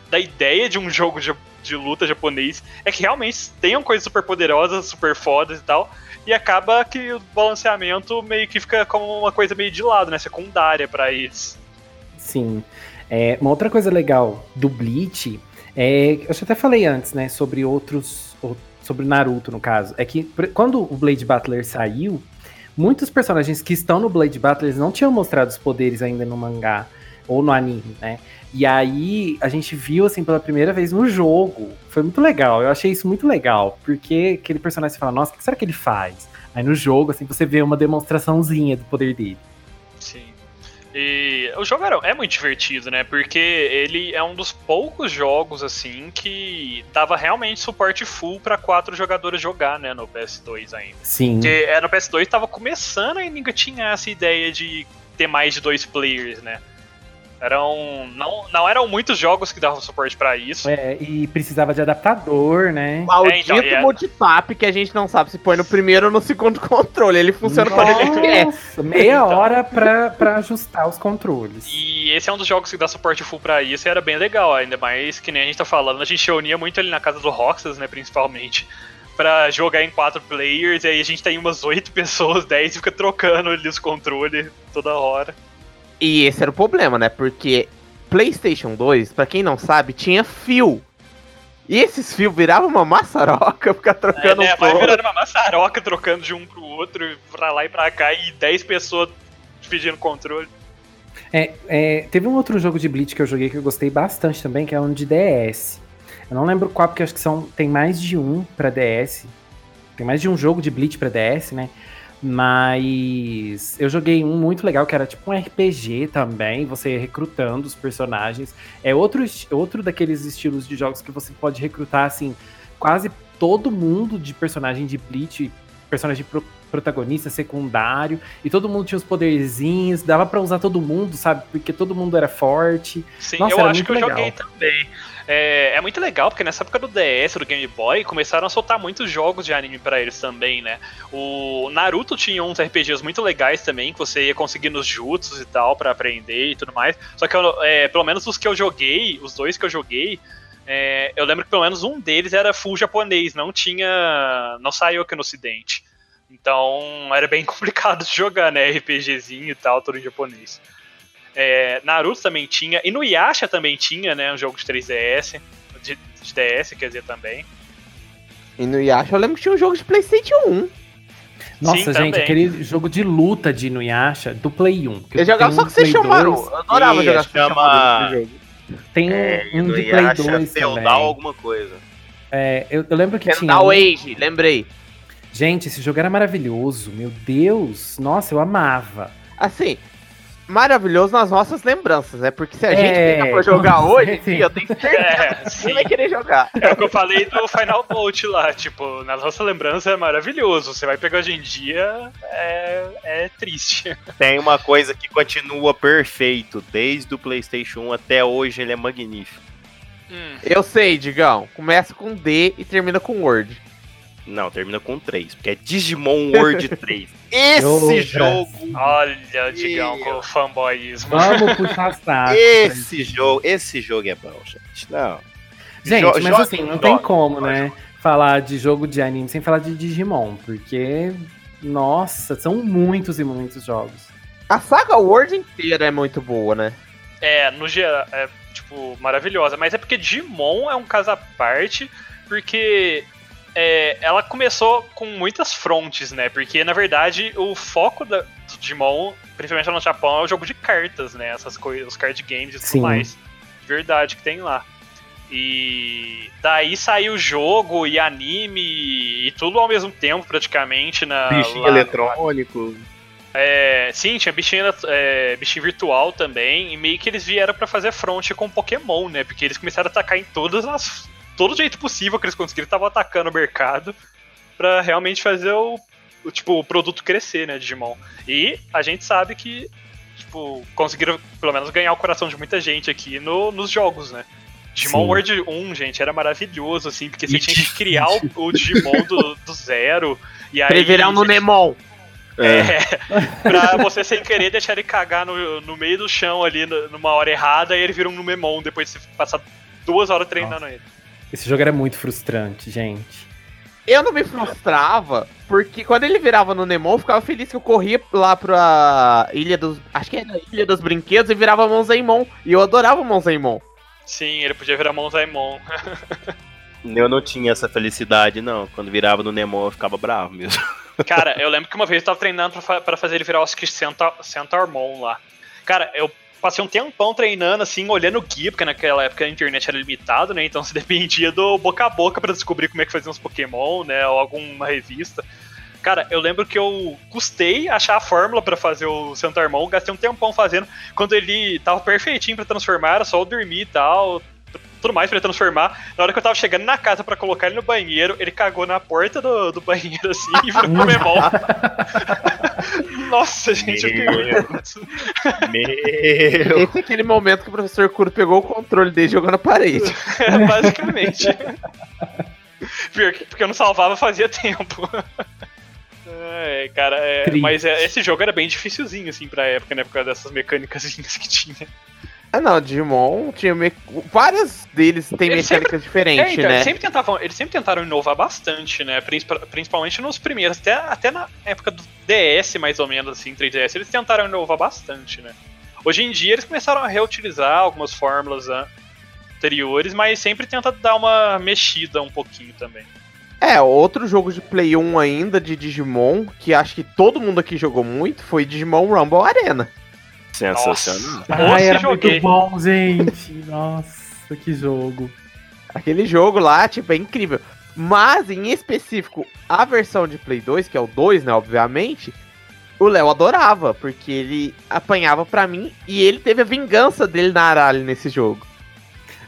da ideia de um jogo de, de luta japonês, é que realmente tenham coisas super poderosas, super fodas e tal, e acaba que o balanceamento meio que fica como uma coisa meio de lado, né? Secundária pra eles. Sim. É, uma outra coisa legal do Bleach é. Eu até falei antes, né? Sobre outros. ou- Sobre Naruto, no caso. É que quando o Blade Battler saiu, muitos personagens que estão no Blade Battler não tinham mostrado os poderes ainda no mangá ou no anime, né? E aí a gente viu assim pela primeira vez no jogo. Foi muito legal. Eu achei isso muito legal, porque aquele personagem fala, nossa, o que será que ele faz? Aí no jogo assim você vê uma demonstraçãozinha do poder dele. Sim. E o jogo era- é muito divertido, né? Porque ele é um dos poucos jogos, assim, que dava realmente suporte full pra quatro jogadores jogar, né? No PS2 ainda. Sim. Porque é, no PS2 tava começando e ninguém tinha essa ideia de ter mais de dois players, né? Eram. Não, não eram muitos jogos que davam suporte pra isso. É, e precisava de adaptador, né? Maldito então, e é- multitap que a gente não sabe se põe no primeiro ou no segundo (laughs) controle. Ele funciona quando ele quer. Nossa, meia Então. hora pra, pra ajustar os controles. E esse é um dos jogos que dá suporte full pra isso e era bem legal, ainda mais que nem a gente tá falando, a gente reunia muito ali na casa do Roxas, né, principalmente, pra jogar em quatro players, e aí a gente tem umas oito (laughs) pessoas, dez, e fica trocando ali os controles toda hora. E esse era o problema, né? Porque PlayStation 2, pra quem não sabe, tinha fio. E esses fios viravam uma maçaroca, (laughs) ficar É, trocando né, um vai virando uma maçaroca trocando de um pro outro, pra lá e pra cá, e dez pessoas dividindo controle. É, é, teve um outro jogo de Bleach que eu joguei que eu gostei bastante também, que é um de DS. Eu não lembro qual, porque acho que são, tem mais de um pra DS. Tem mais de um jogo de Bleach pra DS, né? Mas eu joguei um muito legal que era tipo um RPG também, você recrutando os personagens. É outro, outro daqueles estilos de jogos que você pode recrutar, assim, quase todo mundo de personagem de Bleach, personagem pro- protagonista, secundário, e todo mundo tinha os poderzinhos, dava pra usar todo mundo, sabe? Porque todo mundo era forte. Sim, Nossa, eu acho que eu muito joguei legal. também. É, é muito legal, porque nessa época do DS, do Game Boy, começaram a soltar muitos jogos de anime pra eles também, né? O Naruto tinha uns RPGs muito legais também, que você ia conseguindo os jutsus e tal pra aprender e tudo mais. Só que, eu, é, pelo menos os que eu joguei, os dois que eu joguei, é, eu lembro que pelo menos um deles era full japonês, não tinha. não saiu aqui no ocidente. Então era bem (laughs) complicado de jogar, né? RPGzinho e tal, tudo em japonês. É, Naruto também tinha, e no Yasha também tinha, né? Um jogo de 3DS, de, de DS, quer dizer, também. E no Yasha eu lembro que tinha um jogo de PlayStation 1. Nossa, Sim, gente, também. aquele jogo de luta de Inuyasha do Play 1. que Eu jogava só que você Play chamaram. 2, Eu adorava Sim, jogar chama- nesse jogo. Tem um, É, um de Play Yasha 2 feudal também. alguma coisa. É, eu, eu lembro que tinha. Kendall um- Age, lembrei. Gente, esse jogo era maravilhoso. Meu Deus. Nossa, eu amava. Assim, maravilhoso nas nossas lembranças, né? Porque se a É, gente pegar pra jogar (laughs) hoje, dia, eu tenho certeza É, que sim. vai querer jogar. É o que eu falei do Final Bolt lá, tipo, na nossa lembrança é maravilhoso. Você vai pegar hoje em dia, é, é triste. Tem uma coisa que continua perfeito, desde o PlayStation 1 até hoje, ele é magnífico. Hum, Eu sei, Digão. Começa com D e termina com Word. Não, termina com 3, porque é Digimon World (laughs) 3. Esse jogo, olha, Digão, com o fanboyismo. Vamos (laughs) puxar saco. esse jogo, esse jogo é bom, gente. Não. Gente, Jo- mas assim, não tem como, joga, né? Falar de jogo de anime sem falar de Digimon, porque. Nossa, são muitos e muitos jogos. A saga Word inteira é muito boa, né? É, no geral, é, tipo, maravilhosa. Mas é porque Digimon é um caso à parte, porque é, ela começou com muitas frontes, né? Porque, na verdade, o foco da, do Digimon, principalmente lá no Japão, é o jogo de cartas, né? Essas coisas, os card games e tudo Sim. mais. De verdade que tem lá. E daí saiu o jogo e anime e tudo ao mesmo tempo, praticamente, na. Bichinho lá- eletrônico. é, sim, tinha bichinho, é, bichinho virtual também, e meio que eles vieram pra fazer front com Pokémon, né? Porque eles começaram a atacar em todas as. Todo jeito possível que eles conseguiram, estavam atacando o mercado pra realmente fazer o, o, tipo, o produto crescer, né, Digimon. E a gente sabe que, tipo, conseguiram pelo menos ganhar o coração de muita gente aqui no, nos jogos, né? Digimon Sim. World 1, gente, era maravilhoso, assim, porque você E tinha que criar o, o Digimon do, do zero. E aí, Pra ele virar um Nunemon. (laughs) É. pra você sem querer deixar ele cagar no, no meio do chão ali numa hora errada e ele vira um Numemon depois de você passar duas horas treinando ele. Esse jogo era muito frustrante, gente. Eu não me frustrava, porque quando ele virava no Nemon, eu ficava feliz que eu corria lá pra Ilha dos. Acho que era Ilha dos Brinquedos e virava Monzaimon. E eu adorava Monzaimon. Sim, ele podia virar Monzaimon. (laughs) Eu não tinha essa felicidade, não. Quando virava no Nemo, eu ficava bravo mesmo. (laughs) Cara, eu lembro que uma vez eu tava treinando pra, fa- pra fazer ele virar o Centaurmon lá. Cara, eu passei um tempão treinando, assim, olhando o guia, porque naquela época a internet era limitada, né? Então (laughs) você dependia do boca a boca pra descobrir como é que fazia uns Pokémon, né? Ou alguma revista. Cara, eu lembro que eu custei achar a fórmula pra fazer o Centaurmon, gastei um tempão fazendo. Quando ele tava perfeitinho pra transformar, era só eu dormir e tal, tudo mais pra ele transformar. Na hora que eu tava chegando na casa pra colocar ele no banheiro, ele cagou na porta do, do banheiro assim e virou (laughs) Pokémon. Nossa, gente, eu fiquei. Meu. Esse é aquele momento que o professor Kuro pegou o controle dele e jogou na parede. (laughs) Basicamente. Pior que porque eu não salvava fazia tempo. É, cara, é, mas é, esse jogo era bem dificilzinho, assim, pra época, né? Por causa dessas mecânicas que tinha. Ah não, Digimon tinha me... vários deles têm Eles mecânicas É, diferentes, então, né? eles, sempre tentavam, eles sempre tentaram inovar bastante, né? Principal- Principalmente nos primeiros, até, até na época do DS, mais ou menos, assim, 3DS, eles tentaram inovar bastante, né? Hoje em dia eles começaram a reutilizar algumas fórmulas an- anteriores, mas sempre tenta dar uma mexida um pouquinho também. É, outro jogo de Play 1 ainda de Digimon, que acho que todo mundo aqui jogou muito, foi Digimon Rumble Arena. Sensacional. Nossa, Ai, era joguei. muito bom, gente. Nossa, que jogo. Aquele jogo lá, tipo, é incrível. Mas, em específico, a versão de Play 2, que é o 2, né, obviamente, o Léo adorava, porque ele apanhava pra mim e ele teve a vingança dele na Aralho nesse jogo.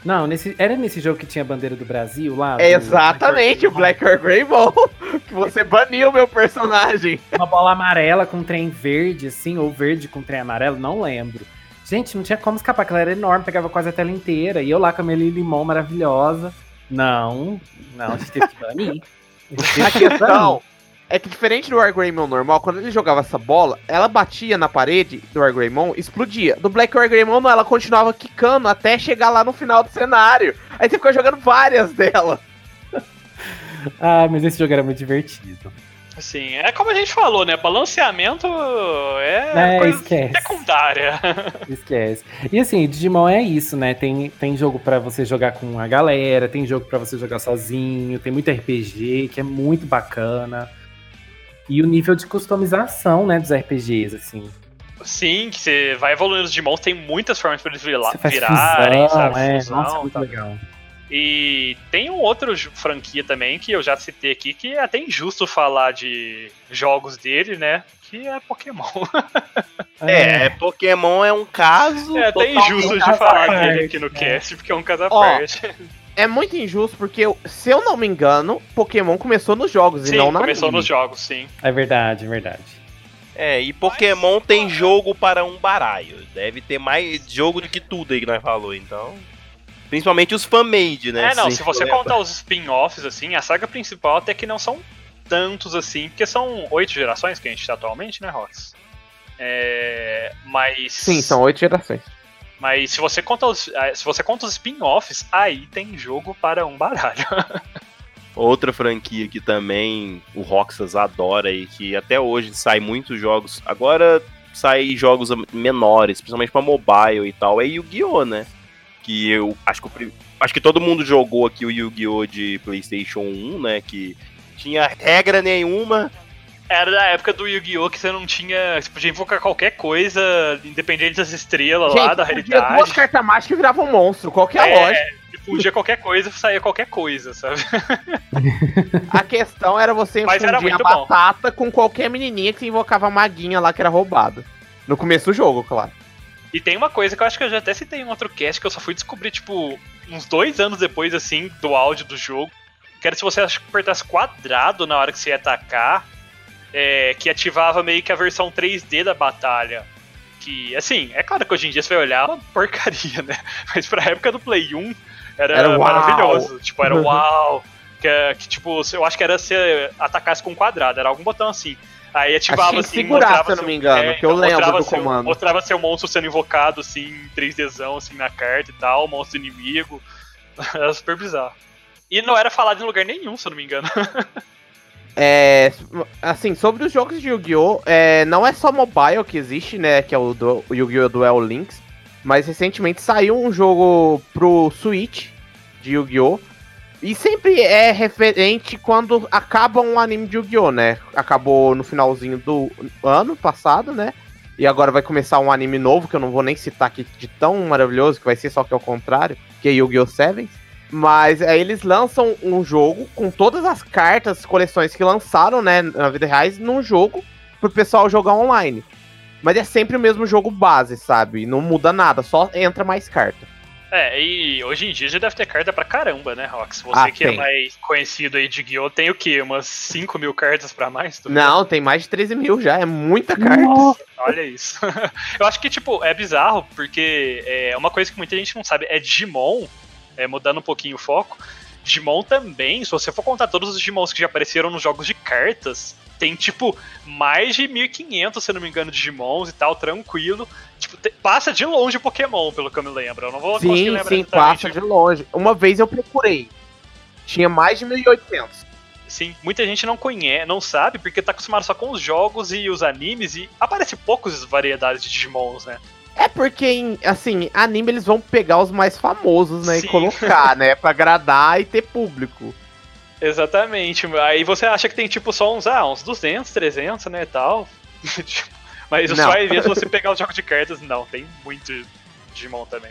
Não, nesse, era nesse jogo que tinha a bandeira do Brasil lá? É do- exatamente, o Black or Greymon, (laughs) que você baniu meu personagem. Uma bola amarela com um trem verde, assim, ou verde com um trem amarelo, não lembro. Gente, não tinha como escapar, aquela era enorme, pegava quase a tela inteira. E eu lá com a minha Limon maravilhosa. Não, não, a gente teve que banir. (laughs) A questão é que diferente do Wargreymon normal, quando ele jogava essa bola, ela batia na parede do Wargreymon, explodia. Do Black Wargreymon não, ela continuava quicando até chegar lá no final do cenário. Aí você ficou jogando várias dela. (laughs) Ah, mas esse jogo era muito divertido. Assim, é como a gente falou, né? Balanceamento é, É, coisa esquece. secundária. (laughs) Esquece. E assim, Digimon é isso, né? Tem, tem jogo pra você jogar com a galera, tem jogo pra você jogar sozinho, tem muito RPG, que é muito bacana. E o nível de customização, né, dos RPGs, assim. Sim, que você vai evoluindo os Digimons, tem muitas formas pra eles vira- Você faz virarem, fusão, sabe? é, Fusão, nossa, muito tá. legal. E tem um outro franquia também que eu já citei aqui, que é até injusto falar de jogos dele, né? Que é Pokémon. (laughs) É, é, Pokémon é um caso. É até injusto de falar dele aqui no cast, porque é um caso à Ó, parte. É muito injusto porque, se eu não me engano, Pokémon começou nos jogos e Sim, não na começou anime. nos jogos, sim. É verdade, é verdade. É, e Pokémon tem jogo para um baralho. Deve ter mais jogo do que tudo aí que nós falou, então. Principalmente os fan-made, né? É, não, se você lembra. contar os spin-offs, assim, a saga principal até que não são tantos assim, porque são oito gerações que a gente tá atualmente, né, Rox? É, mas. Sim, são oito gerações. Mas se você conta os, ah, se você conta os spin-offs, aí tem jogo para um baralho. (laughs) Outra franquia que também o Roxas adora e que até hoje sai muitos jogos. Agora sai jogos menores, principalmente pra mobile e tal, é Yu-Gi-Oh, né? Que eu acho que prim- acho que todo mundo jogou aqui o Yu-Gi-Oh de PlayStation 1, né, que tinha regra nenhuma. Era da época do Yu-Gi-Oh! que você não tinha. Você podia invocar qualquer coisa, independente das estrelas lá, da podia duas realidade. cartas mágicas e virava um monstro. Qual que é lógica? Podia qualquer coisa, saía qualquer coisa, sabe? (laughs) A questão era você infundir a muito bom. batata com qualquer menininha que invocava a maguinha lá que era roubada. No começo do jogo, claro. E tem uma coisa que eu acho que eu já até citei em um outro cast que eu só fui descobrir, tipo, uns dois anos depois, assim, do áudio do jogo. Que era se você apertasse quadrado na hora que você ia atacar, é, que ativava meio que a versão 3D da batalha. Que, assim, é claro que hoje em dia você vai olhar é uma porcaria, né? (laughs) Mas pra época do Play 1 era, Era maravilhoso. Tipo, era uau. Que, é- que, tipo, eu acho que era se atacasse com quadrado, era algum botão assim. Aí ativava assim. segurar, se eu não me engano, que eu lembro mostrava do seu- comando. Mostrava seu monstro sendo invocado, assim, em 3Dzão, assim, na carta e tal, monstro inimigo. (laughs) Era super bizarro. E não era falado em lugar nenhum, se eu não me engano. (laughs) É, assim, sobre os jogos de Yu-Gi-Oh! é, não é só mobile que existe, né? Que é o, du- o Yu-Gi-Oh! Duel Links. Mas recentemente saiu um jogo pro Switch de Yu-Gi-Oh! E sempre é referente quando acaba um anime de Yu-Gi-Oh! né? Acabou no finalzinho do ano passado, né? E agora vai começar um anime novo, que eu não vou nem citar aqui de tão maravilhoso, que vai ser só que é o contrário, que é Yu-Gi-Oh! Sevens. Mas aí eles lançam um jogo com todas as cartas, coleções que lançaram, né, na vida reais, num jogo pro pessoal jogar online. Mas é sempre o mesmo jogo base, sabe? Não muda nada, só entra mais carta. É, e hoje em dia já deve ter carta pra caramba, né, Rox? Você Ah, que é tem. mais conhecido aí de Guiô, tem o quê? Umas 5 mil cartas pra mais? Não, tem mais de 13 mil já, é muita carta. Nossa. Olha isso. (laughs) eu acho que, tipo, é bizarro, porque é uma coisa que muita gente não sabe é Digimon, é, mudando um pouquinho o foco. Digimon também, se você for contar todos os Digimons que já apareceram nos jogos de cartas, tem, tipo, mais de 1500, se não me engano, Digimons e tal, tranquilo. Tipo, te- passa de longe o Pokémon, pelo que eu me lembro. Eu não vou conseguir Sim, lembrar sim, passa de longe. Uma vez eu procurei. Tinha mais de 1800. Sim, muita gente não conhece, não sabe, porque tá acostumado só com os jogos e os animes, e aparece poucas variedades de Digimons, né? É porque, em, assim, anime eles vão pegar os mais famosos, né? Sim. E colocar, né? Pra agradar e ter público. Exatamente. Aí você acha que tem tipo só uns, ah, uns 200, 300, né, e tal. Tipo, (laughs) Mas Não. só vai ver se você pegar os jogos de cartas, não, tem muito Digimon também.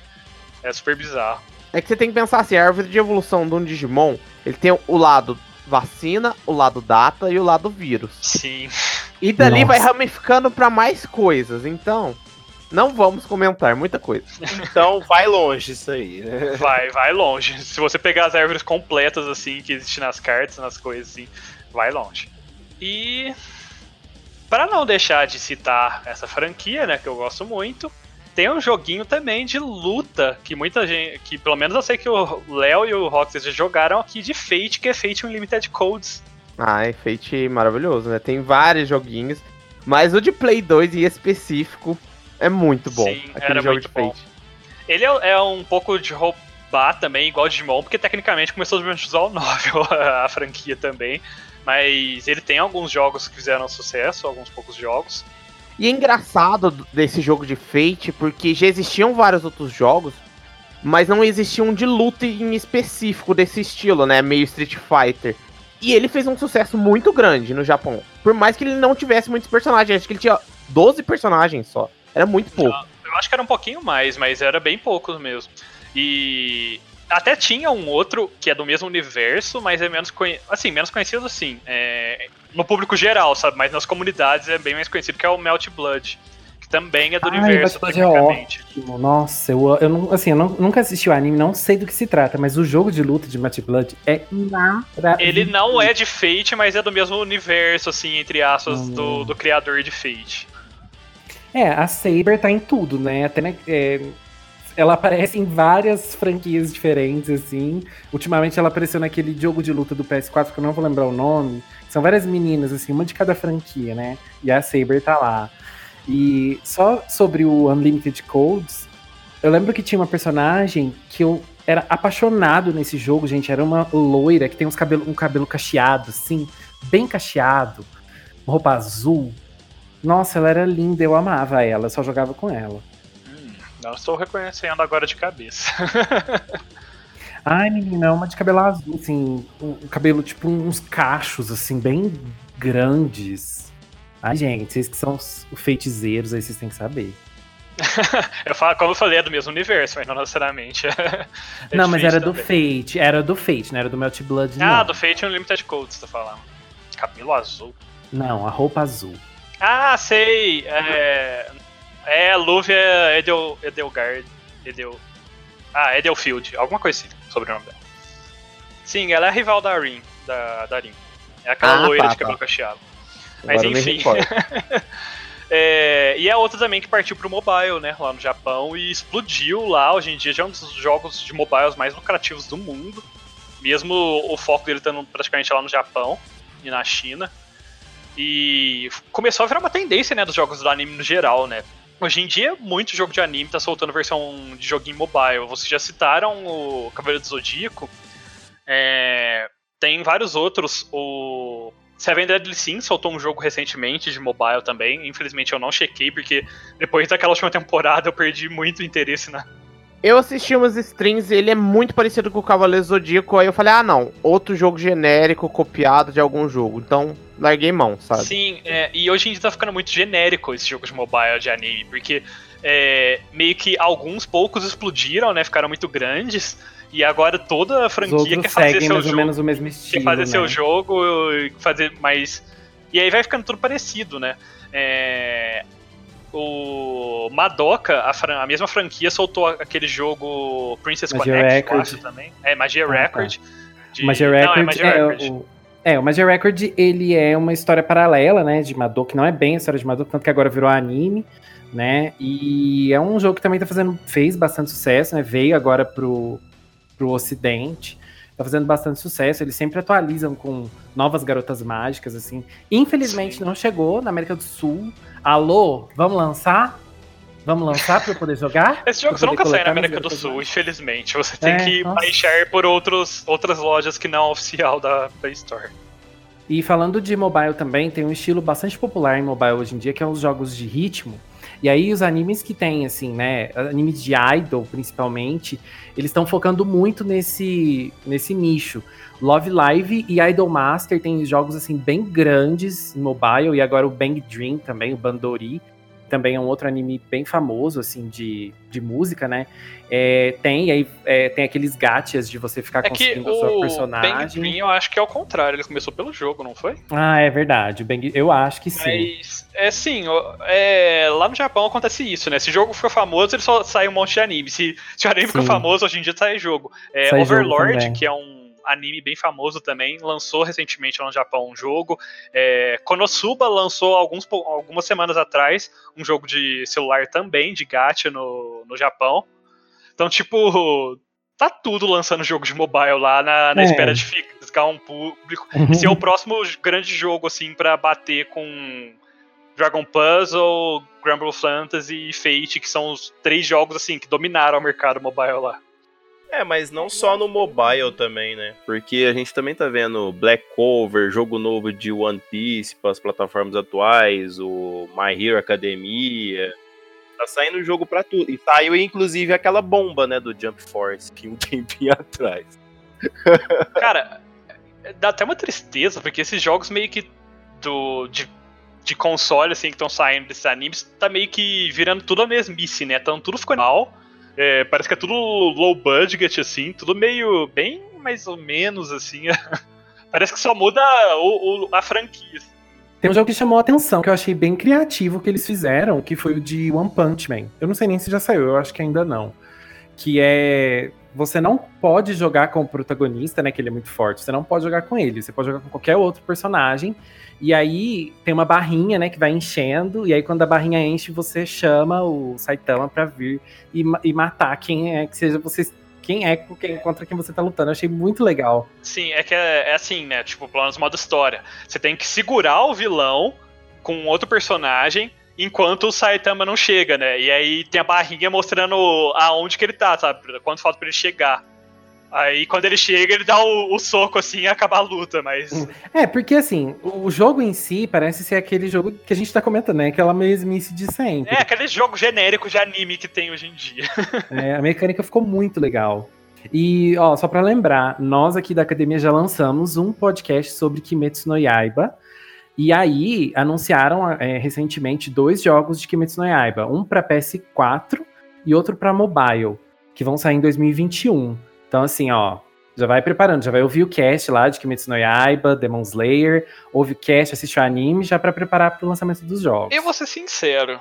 É super bizarro. É que você tem que pensar assim, a árvore de evolução de um Digimon, ele tem o lado vacina, o lado data e o lado vírus. Sim. E dali Nossa. vai ramificando pra mais coisas. Então, não vamos comentar muita coisa. Então vai longe isso aí, né? Vai, vai longe. Se você pegar as árvores completas, assim, que existem nas cartas, nas coisas, assim, vai longe. E. Para não deixar de citar essa franquia, né, que eu gosto muito, tem um joguinho também de luta que muita gente. que pelo menos eu sei que o Léo e o Roxas já jogaram aqui de Fate, que é Fate Unlimited Codes. Ah, é Fate maravilhoso, né? Tem vários joguinhos, mas o de Play 2 em específico é muito bom. Sim, aquele era jogo muito de bom. Fate. Ele é, é um pouco de roubar também, igual Digimon, porque tecnicamente começou do Visual Novel, a franquia também. Mas ele tem alguns jogos que fizeram sucesso, alguns poucos jogos. E é engraçado desse jogo de Fate, porque já existiam vários outros jogos, mas não existia um de luta em específico desse estilo, né? Meio Street Fighter. E ele fez um sucesso muito grande no Japão. Por mais que ele não tivesse muitos personagens, acho que ele tinha 12 personagens só. Era muito pouco. Eu acho que era um pouquinho mais, mas era bem pouco mesmo. E Até tinha um outro que é do mesmo universo, mas é menos conhecido. Assim, menos conhecido assim. É... No público geral, sabe? Mas nas comunidades é bem mais conhecido, que é o Melt Blood. Que também é do Ai, universo, Melt Blood é tecnicamente. Ótimo. Nossa, eu, eu, não, assim, eu não- nunca assisti o anime, não sei do que se trata, mas o jogo de luta de Match Blood é maravilhoso. Ele não é de Fate, mas é do mesmo universo, assim, entre aspas, Hum. do, do criador de Fate. É, a Saber tá em tudo, né? Até na- é, ela aparece em várias franquias diferentes, assim. Ultimamente ela apareceu naquele jogo de luta do PS4, que eu não vou lembrar o nome. São várias meninas, assim, uma de cada franquia, né? E a Saber tá lá. E só sobre o Unlimited Codes, eu lembro que tinha uma personagem que eu era apaixonado nesse jogo, gente. Era uma loira que tem uns cabelo, um cabelo cacheado, assim, bem cacheado, roupa azul. Nossa, ela era linda, eu amava ela, eu só jogava com ela. Hum, não estou reconhecendo agora de cabeça. (laughs) Ai, menina, uma de cabelo azul, assim, um, um cabelo tipo uns cachos, assim, bem grandes. Ai, gente, vocês que são os feiticeiros, aí vocês têm que saber. (laughs) eu falo, como eu falei, é do mesmo universo, mas não necessariamente. (laughs) É não, mas era do também. Fate, era do Fate, não era do Melt Blood, Ah, não. do Fate Unlimited Code, você tá falando. Cabelo azul. Não, a roupa azul. Ah, sei! É. É, Lúvia Edel, Edelgard. Edel. Ah, Edelfield, alguma coisa assim, sobre o nome dela. Sim, ela é a rival da Rin, da, da Rin. É aquela Ah, loira tá, de tá. cabelo cacheado. Mas Agora enfim. (laughs) É, e é outra também que partiu pro mobile, né, lá no Japão, e explodiu lá. Hoje em dia já é um dos jogos de mobiles mais lucrativos do mundo. Mesmo o foco dele estando praticamente lá no Japão e na China. E começou a virar uma tendência, né, dos jogos do anime no geral, né. Hoje em dia, muito jogo de anime tá soltando versão de joguinho mobile. Vocês já citaram o Cavaleiro do Zodíaco. É, tem vários outros. O Seven Deadly Sins soltou um jogo recentemente de mobile também. Infelizmente eu não chequei, porque depois daquela última temporada eu perdi muito interesse na. Eu assisti umas strings e ele é muito parecido com o Cavaleiro Zodíaco. Aí eu falei, ah não, outro jogo genérico copiado de algum jogo. Então, larguei mão, sabe? Sim, é, e hoje em dia tá ficando muito genérico esse jogo de mobile de anime, porque é, meio que alguns poucos explodiram, né? Ficaram muito grandes. E agora toda a franquia quer fazer seguem seu mais ou jogo. menos o mesmo estilo, quer fazer né? seu jogo e fazer mais. E aí vai ficando tudo parecido, né? É, O Madoka, a, fran- a mesma franquia, soltou aquele jogo Princess Magia Connect, eu Record. acho também. É, Magia Ah, tá. Record. de- O Magia Não, é Record Magia é, Record. o, é, o Magia Record, ele é uma história paralela, né, de Madoka, que não é bem a história de Madoka, tanto que agora virou anime, né, e é um jogo que também tá fazendo, fez bastante sucesso, né, veio agora pro, pro ocidente, tá fazendo bastante sucesso, eles sempre atualizam com novas garotas mágicas, assim. Infelizmente Sim. não chegou na América do Sul. Alô, vamos lançar? Vamos lançar pra eu poder jogar? (laughs) Esse jogo você nunca sai na América do Sul, mágicas? infelizmente. Você tem É, que nossa. baixar por outros, outras lojas que não oficial da Play Store. E falando de mobile também, tem um estilo bastante popular em mobile hoje em dia, que é os jogos de ritmo. E aí os animes que tem, assim, né, animes de idol, principalmente, eles estão focando muito nesse, nesse nicho. Love Live e Idol Master tem jogos, assim, bem grandes em mobile, e agora o Bang Dream também, o Bandori, também é um outro anime bem famoso, assim, de, de música, né? É, tem, aí é, tem aqueles gachas de você ficar É conseguindo o personagem. Bang Dream eu acho que é o contrário, ele começou pelo jogo, não foi? Ah, é verdade. Bang, eu acho que sim. Mas, é sim, é, lá no Japão acontece isso, né? Se o jogo ficou famoso, ele só sai um monte de anime. Se, se o anime ficou famoso, hoje em dia sai jogo. É, Sai jogo Overlord, também. que é um anime bem famoso também, lançou recentemente lá no Japão um jogo. É, Konosuba lançou alguns, algumas semanas atrás um jogo de celular também, de gacha no, no Japão. Então, tipo, tá tudo lançando jogo de mobile lá na, na É. espera de ficar um público Uhum. ser o (laughs) próximo grande jogo, assim, pra bater com Dragon Puzzle, Grumble Fantasy e Fate, que são os três jogos, assim, que dominaram o mercado mobile lá. É, mas não só no mobile também, né? Porque a gente também tá vendo Black Cover, jogo novo de One Piece para as plataformas atuais, o My Hero Academia. Tá saindo jogo pra tudo. E saiu inclusive aquela bomba, né, do Jump Force, que um (laughs) tempinho atrás. Cara, dá até uma tristeza, porque esses jogos meio que do, de, de console, assim, que estão saindo desses animes, tá meio que virando tudo a mesmice, né? Então tudo ficou mal. É, parece que é tudo low budget, assim, tudo meio bem mais ou menos, assim. (laughs) parece que só muda o, o, a franquia. Tem um jogo que chamou a atenção, que eu achei bem criativo que eles fizeram, que foi o de One Punch Man. Eu não sei nem se já saiu, eu acho que ainda não. Que é. Você não pode jogar com o protagonista, né? Que ele é muito forte. Você não pode jogar com ele. Você pode jogar com qualquer outro personagem. E aí tem uma barrinha, né, que vai enchendo, e aí quando a barrinha enche, você chama o Saitama pra vir e, e matar quem é que seja você. Quem é quem, contra quem você tá lutando. Eu achei muito legal. Sim, é que é, é assim, né? Tipo, pelo menos modo história. Você tem que segurar o vilão com outro personagem enquanto o Saitama não chega, né? E aí tem a barrinha mostrando aonde que ele tá, sabe? Quanto falta pra ele chegar. Aí quando ele chega, ele dá o, o, soco assim e acaba a luta, mas. É, porque assim, o jogo em si parece ser aquele jogo que a gente tá comentando, né? Aquela mesmice de sempre. É, aquele jogo genérico de anime que tem hoje em dia. (laughs) É, a mecânica ficou muito legal. E, ó, só para lembrar, nós aqui da academia já lançamos um podcast sobre Kimetsu no Yaiba. E aí anunciaram é, recentemente dois jogos de Kimetsu no Yaiba, um para PS4 e outro para mobile, que vão sair em 2021. Então, assim, ó, já vai preparando, já vai ouvir o cast lá de Kimetsu no Yaiba, Demon Slayer, ouve o cast, assiste o anime, já para preparar pro lançamento dos jogos. Eu vou ser sincero,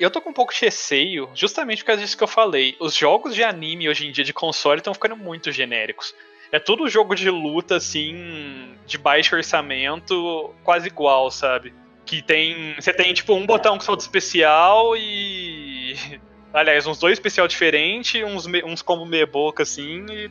eu tô com um pouco de receio, justamente por causa disso que eu falei. Os jogos de anime hoje em dia de console estão ficando muito genéricos. É tudo jogo de luta, assim, de baixo orçamento, quase igual, sabe? Que tem. Você tem, tipo, um botão com salto especial e (laughs) Aliás, uns dois especial diferentes, uns, uns como meia boca, assim, e...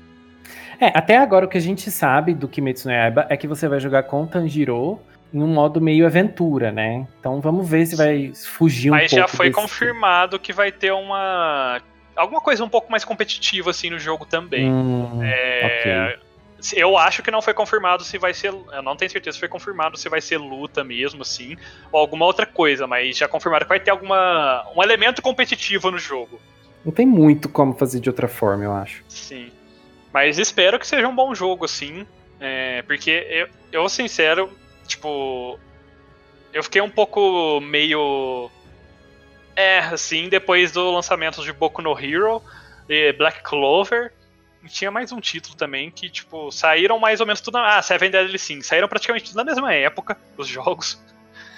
É, até agora o que a gente sabe do Kimetsu no Yaiba é que você vai jogar com Tanjiro em um modo meio aventura, né? Então vamos ver se vai fugir um Mas pouco. Mas já foi desse... confirmado que vai ter uma alguma coisa um pouco mais competitiva assim no jogo também. Hum, é... okay. Eu acho que não foi confirmado se vai ser. Eu não tenho certeza se foi confirmado se vai ser luta mesmo, assim, ou alguma outra coisa, mas já confirmaram que vai ter alguma. um elemento competitivo no jogo. Não tem muito como fazer de outra forma, eu acho. Sim. Mas espero que seja um bom jogo, assim. É, porque eu, eu, sincero, tipo. Eu fiquei um pouco meio. É, assim, depois do lançamento de Boku no Hero e Black Clover tinha mais um título também que, tipo, saíram mais ou menos tudo. Na... Ah, Seven Deadly Sim, saíram praticamente tudo na mesma época, os jogos.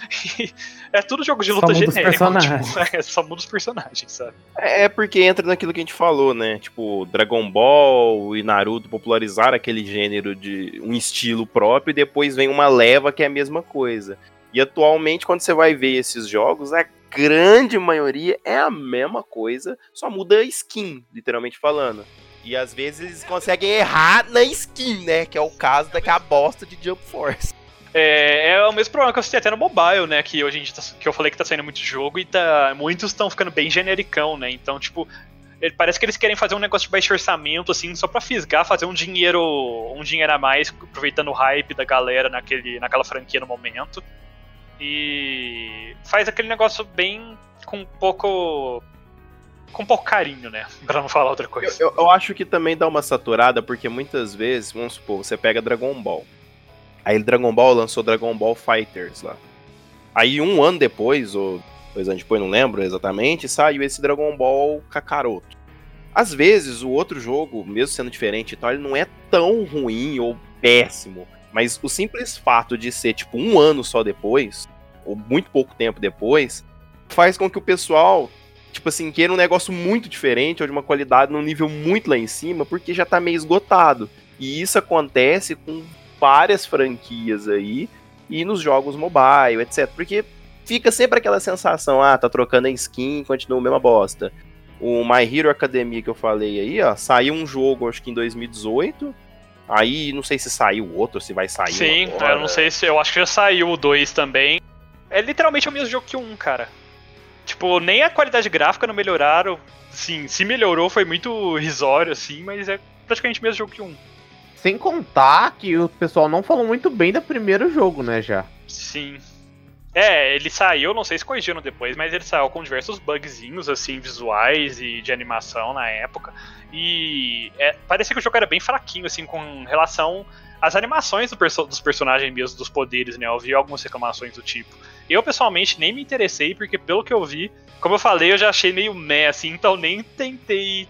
(laughs) é tudo jogo de luta genérico. Tipo, (laughs) é, só muda os personagens, sabe? É, é porque entra naquilo que a gente falou, né? Tipo, Dragon Ball e Naruto popularizaram aquele gênero de um estilo próprio e depois vem uma leva que é a mesma coisa. E atualmente, quando você vai ver esses jogos, a grande maioria é a mesma coisa, só muda a skin, literalmente falando. E às vezes eles conseguem errar na skin, né? Que é o caso daquela bosta de Jump Force. É, é o mesmo problema que eu citei até no mobile, né? Que hoje a gente tá, que eu falei que tá saindo muito jogo e tá, muitos estão ficando bem genericão, né? Então, tipo, ele, parece que eles querem fazer um negócio de baixo orçamento, assim, só pra fisgar, fazer um dinheiro um dinheiro a mais, aproveitando o hype da galera naquele, naquela franquia no momento. E faz aquele negócio bem com pouco com pouco carinho, né? (laughs) Pra não falar outra coisa. Eu, eu, acho que também dá uma saturada, porque muitas vezes, vamos supor, você pega Dragon Ball. Aí Dragon Ball lançou Dragon Ball Fighters lá. Aí um ano depois, ou dois anos depois, não lembro exatamente, saiu esse Dragon Ball Kakaroto. Às vezes, o outro jogo, mesmo sendo diferente e tal, ele não é tão ruim ou péssimo. Mas o simples fato de ser, tipo, um ano só depois, ou muito pouco tempo depois, faz com que o pessoal tipo assim, queira um negócio muito diferente ou de uma qualidade num nível muito lá em cima, porque já tá meio esgotado. E isso acontece com várias franquias aí e nos jogos mobile, etc. Porque fica sempre aquela sensação, ah, tá trocando a skin, continua a mesma bosta. O My Hero Academia que eu falei aí, ó, saiu um jogo, acho que em 2018. Aí não sei se saiu outro, se vai sair. Sim, eu não sei se. Eu acho que já saiu o 2 também. É literalmente o mesmo jogo que o 1, cara. Tipo, nem a qualidade gráfica não melhoraram. Sim, se melhorou foi muito risório, assim, mas é praticamente o mesmo jogo que um. Sem contar que o pessoal não falou muito bem do primeiro jogo, né, já. Sim. É, ele saiu, não sei se corrigiram depois, mas ele saiu com diversos bugzinhos, assim, visuais e de animação na época. E é, parecia que o jogo era bem fraquinho, assim, com relação as animações do perso dos personagens mesmo, dos poderes, né? Eu vi algumas reclamações do tipo. Eu, pessoalmente, nem me interessei, porque pelo que eu vi, como eu falei, eu já achei meio meh, assim, então nem tentei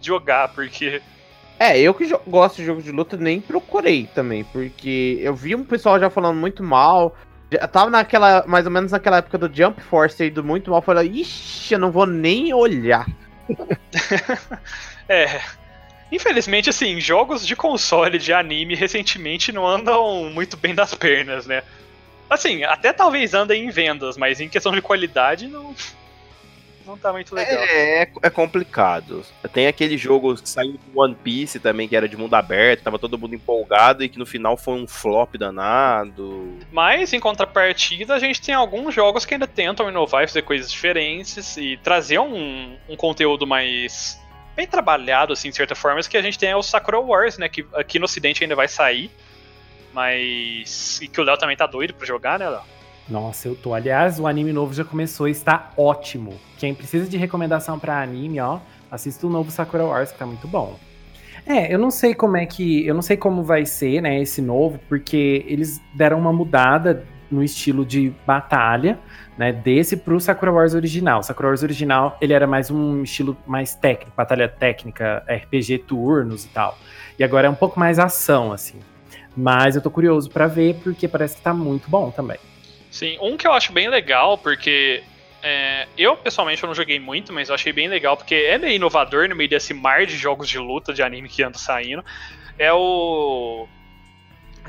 jogar, porque. É, eu que gosto de jogos de luta nem procurei também, porque eu vi um pessoal já falando muito mal. Já tava naquela, mais ou menos naquela época do Jump Force aí, do muito mal, falei, ixi, eu não vou nem olhar. (laughs) é. Infelizmente, assim, jogos de console de anime recentemente não andam muito bem das pernas, né? Assim, até talvez andem em vendas, mas em questão de qualidade não, não tá muito legal. É, é, é complicado. Tem aquele jogo que saiu do One Piece também, que era de mundo aberto, tava todo mundo empolgado e que no final foi um flop danado. Mas, em contrapartida, a gente tem alguns jogos que ainda tentam inovar e fazer coisas diferentes e trazer um, um conteúdo mais bem trabalhado, assim, de certa forma, que a gente tem é o Sakura Wars, né, que aqui no ocidente ainda vai sair, mas... e que o Léo também tá doido pra jogar, né, Léo? Nossa, eu tô. Aliás, o anime novo já começou e está ótimo. Quem precisa de recomendação para anime, ó, assista o novo Sakura Wars, que tá muito bom. É, eu não sei como é que. Eu não sei como vai ser, né, esse novo, porque eles deram uma mudada no estilo de batalha, né, desse pro Sakura Wars original. Sakura Wars original, ele era mais um estilo mais técnico, batalha técnica, RPG turnos e tal. E agora é um pouco mais ação, assim. Mas eu tô curioso para ver, porque parece que tá muito bom também. Sim, um que eu acho bem legal, porque é, eu pessoalmente eu não joguei muito, mas eu achei bem legal, porque é meio inovador no meio desse mar de jogos de luta de anime que anda saindo. É o.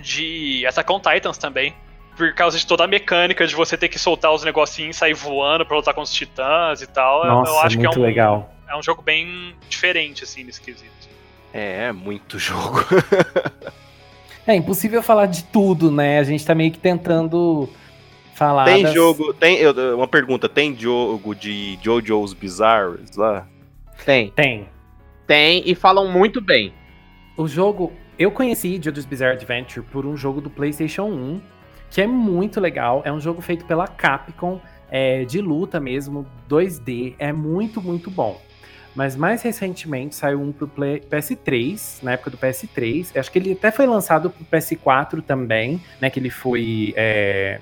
De Attack on Titans também. Por causa de toda a mecânica de você ter que soltar os negocinhos e sair voando pra lutar com os titãs e tal. Nossa, eu acho muito que é um, legal. É um jogo bem diferente, assim, nesse quesito. É, é muito jogo. (laughs) é impossível falar de tudo, né? A gente tá meio que tentando falar. Tem das... jogo. Tem, uma pergunta: tem jogo de JoJo's Bizarres lá? Tem. Tem. Tem e falam muito bem. O jogo. Eu conheci JoJo's Bizarre Adventure por um jogo do PlayStation 1, que é muito legal. É um jogo feito pela Capcom, é, de luta mesmo, 2D. É muito, muito bom. Mas mais recentemente saiu um pro Play, PS3, na época do PS3. Acho que ele até foi lançado pro PS4 também, né? Que ele foi. É,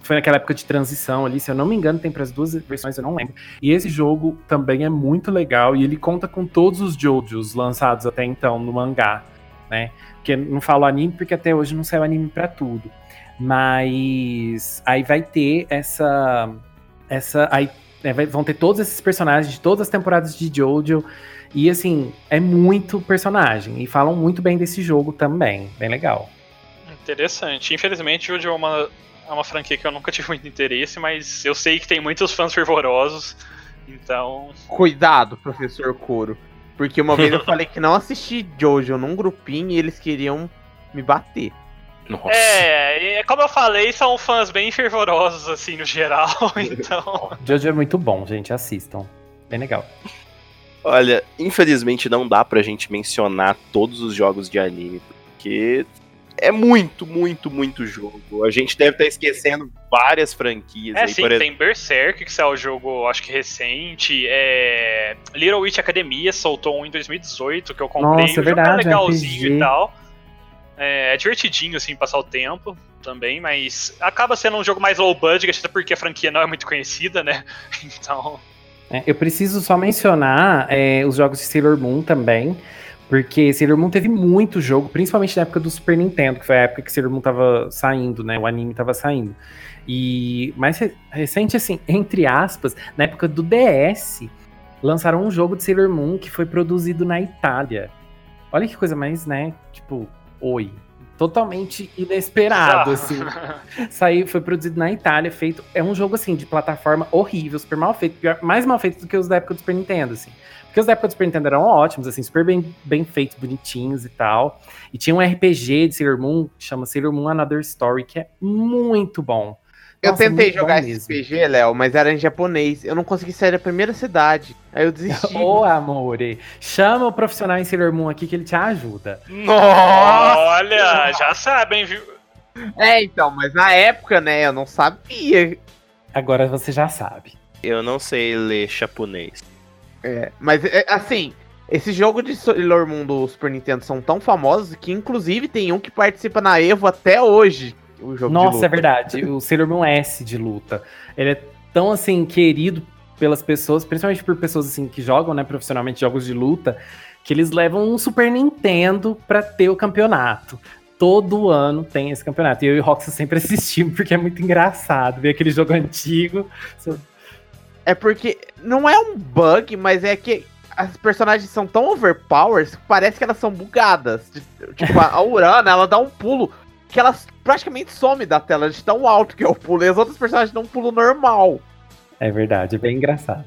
foi naquela época de transição ali, se eu não me engano, tem para as duas versões, eu não lembro. E esse jogo também é muito legal e ele conta com todos os JoJo's lançados até então no mangá, né? Porque não falo anime porque até hoje não saiu anime para tudo. Mas aí vai ter essa essa aí é, vai, vão ter todos esses personagens de todas as temporadas de JoJo e assim, é muito personagem e falam muito bem desse jogo também, bem legal. Interessante. Infelizmente, JoJo é uma é uma franquia que eu nunca (laughs) tive muito interesse, mas eu sei que tem muitos fãs fervorosos, então. Cuidado, professor Coro. Porque uma vez eu falei que não assisti Jojo num grupinho e eles queriam me bater. Nossa. É, como eu falei, são fãs bem fervorosos, assim, no geral, (laughs) então. Jojo é muito bom, gente, assistam. Bem legal. Olha, infelizmente não dá pra gente mencionar todos os jogos de anime, porque é muito, muito, muito jogo. A gente deve estar esquecendo várias franquias. É, aí, sim, tem exemplo. Berserk, que saiu o jogo, acho que recente. É... Little Witch Academia soltou um em 2018, que eu comprei. Nossa, o é verdade, jogo é legalzinho RPG. e tal. É, é, divertidinho, assim, passar o tempo também, mas acaba sendo um jogo mais low budget, até porque a franquia não é muito conhecida, né? (laughs) Então... É, eu preciso só mencionar é, os jogos de Sailor Moon também, porque Sailor Moon teve muito jogo, principalmente na época do Super Nintendo, que foi a época que Sailor Moon tava saindo, né? O anime tava saindo. E mais recente, assim, entre aspas, na época do DS, lançaram um jogo de Sailor Moon que foi produzido na Itália. Olha que coisa mais, né? Tipo, oi. Totalmente inesperado, assim. (laughs) Saiu, foi produzido na Itália, feito. É um jogo, assim, de plataforma horrível, super mal feito, pior, mais mal feito do que os da época do Super Nintendo, assim. Porque os da época do Super Nintendo eram ótimos, assim, super bem, bem feitos, bonitinhos e tal. E tinha um RPG de Sailor Moon, que chama Sailor Moon Another Story, que é muito bom. Eu Nossa, tentei jogar esse RPG, Léo, mas era em japonês. Eu não consegui sair da primeira cidade. Aí eu desisti. (laughs) Ô, amore, chama o profissional em Sailor Moon aqui que ele te ajuda. Nossa! Olha, já sabem, viu? É, então, mas na época, né, eu não sabia. Agora você já sabe. Eu não sei ler japonês. É, mas é, assim, Esse jogo de Sailor Moon do Super Nintendo são tão famosos que, inclusive, tem um que participa na Evo até hoje. O jogo Nossa, é verdade. O Sailor Moon S de luta. Ele é tão, assim, querido pelas pessoas, principalmente por pessoas, assim, que jogam, né, profissionalmente jogos de luta, que eles levam um Super Nintendo pra ter o campeonato. Todo ano tem esse campeonato. E eu e o Roxa sempre (laughs) assistimos, porque é muito engraçado ver aquele jogo antigo. É porque não é um bug, mas é que as personagens são tão overpowered que parece que elas são bugadas. Tipo, a Urana, ela dá um pulo que ela praticamente some da tela de tão alto que o pulo. E as outras personagens dão um pulo normal. É verdade, é bem engraçado.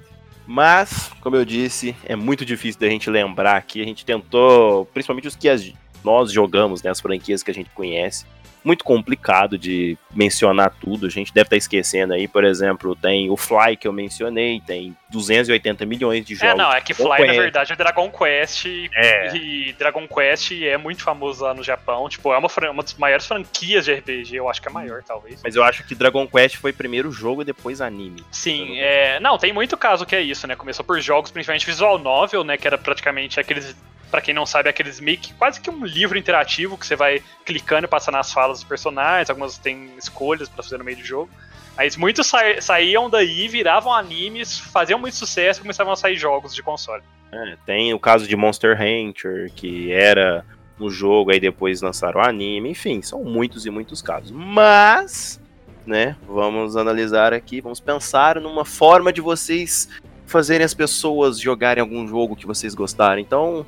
Mas, como eu disse, é muito difícil da gente lembrar aqui. A gente tentou, principalmente os que as, nós jogamos, né, as franquias que a gente conhece, muito complicado de mencionar tudo. A gente deve estar esquecendo aí, por exemplo, tem o Fly que eu mencionei, tem 280 milhões de jogos. É, não, é que Fly, na verdade, é Dragon Quest. É. E Dragon Quest é muito famoso lá no Japão. Tipo, é uma, uma das maiores franquias de RPG. Eu acho que é maior, talvez. Mas eu acho que Dragon Quest foi primeiro jogo e depois anime. Sim, é. Não, tem muito caso que é isso, né? Começou por jogos, principalmente visual novel, né? Que era praticamente aqueles para quem não sabe, aqueles meio que quase que um livro interativo que você vai clicando e passando as falas dos personagens, algumas têm escolhas para fazer no meio do jogo. Mas muitos sa saíam daí, viravam animes, faziam muito sucesso e começavam a sair jogos de console. É, tem o caso de Monster Hunter, que era no jogo, aí depois lançaram o anime, enfim, são muitos e muitos casos. Mas, né, vamos analisar aqui, vamos pensar numa forma de vocês fazerem as pessoas jogarem algum jogo que vocês gostarem. Então,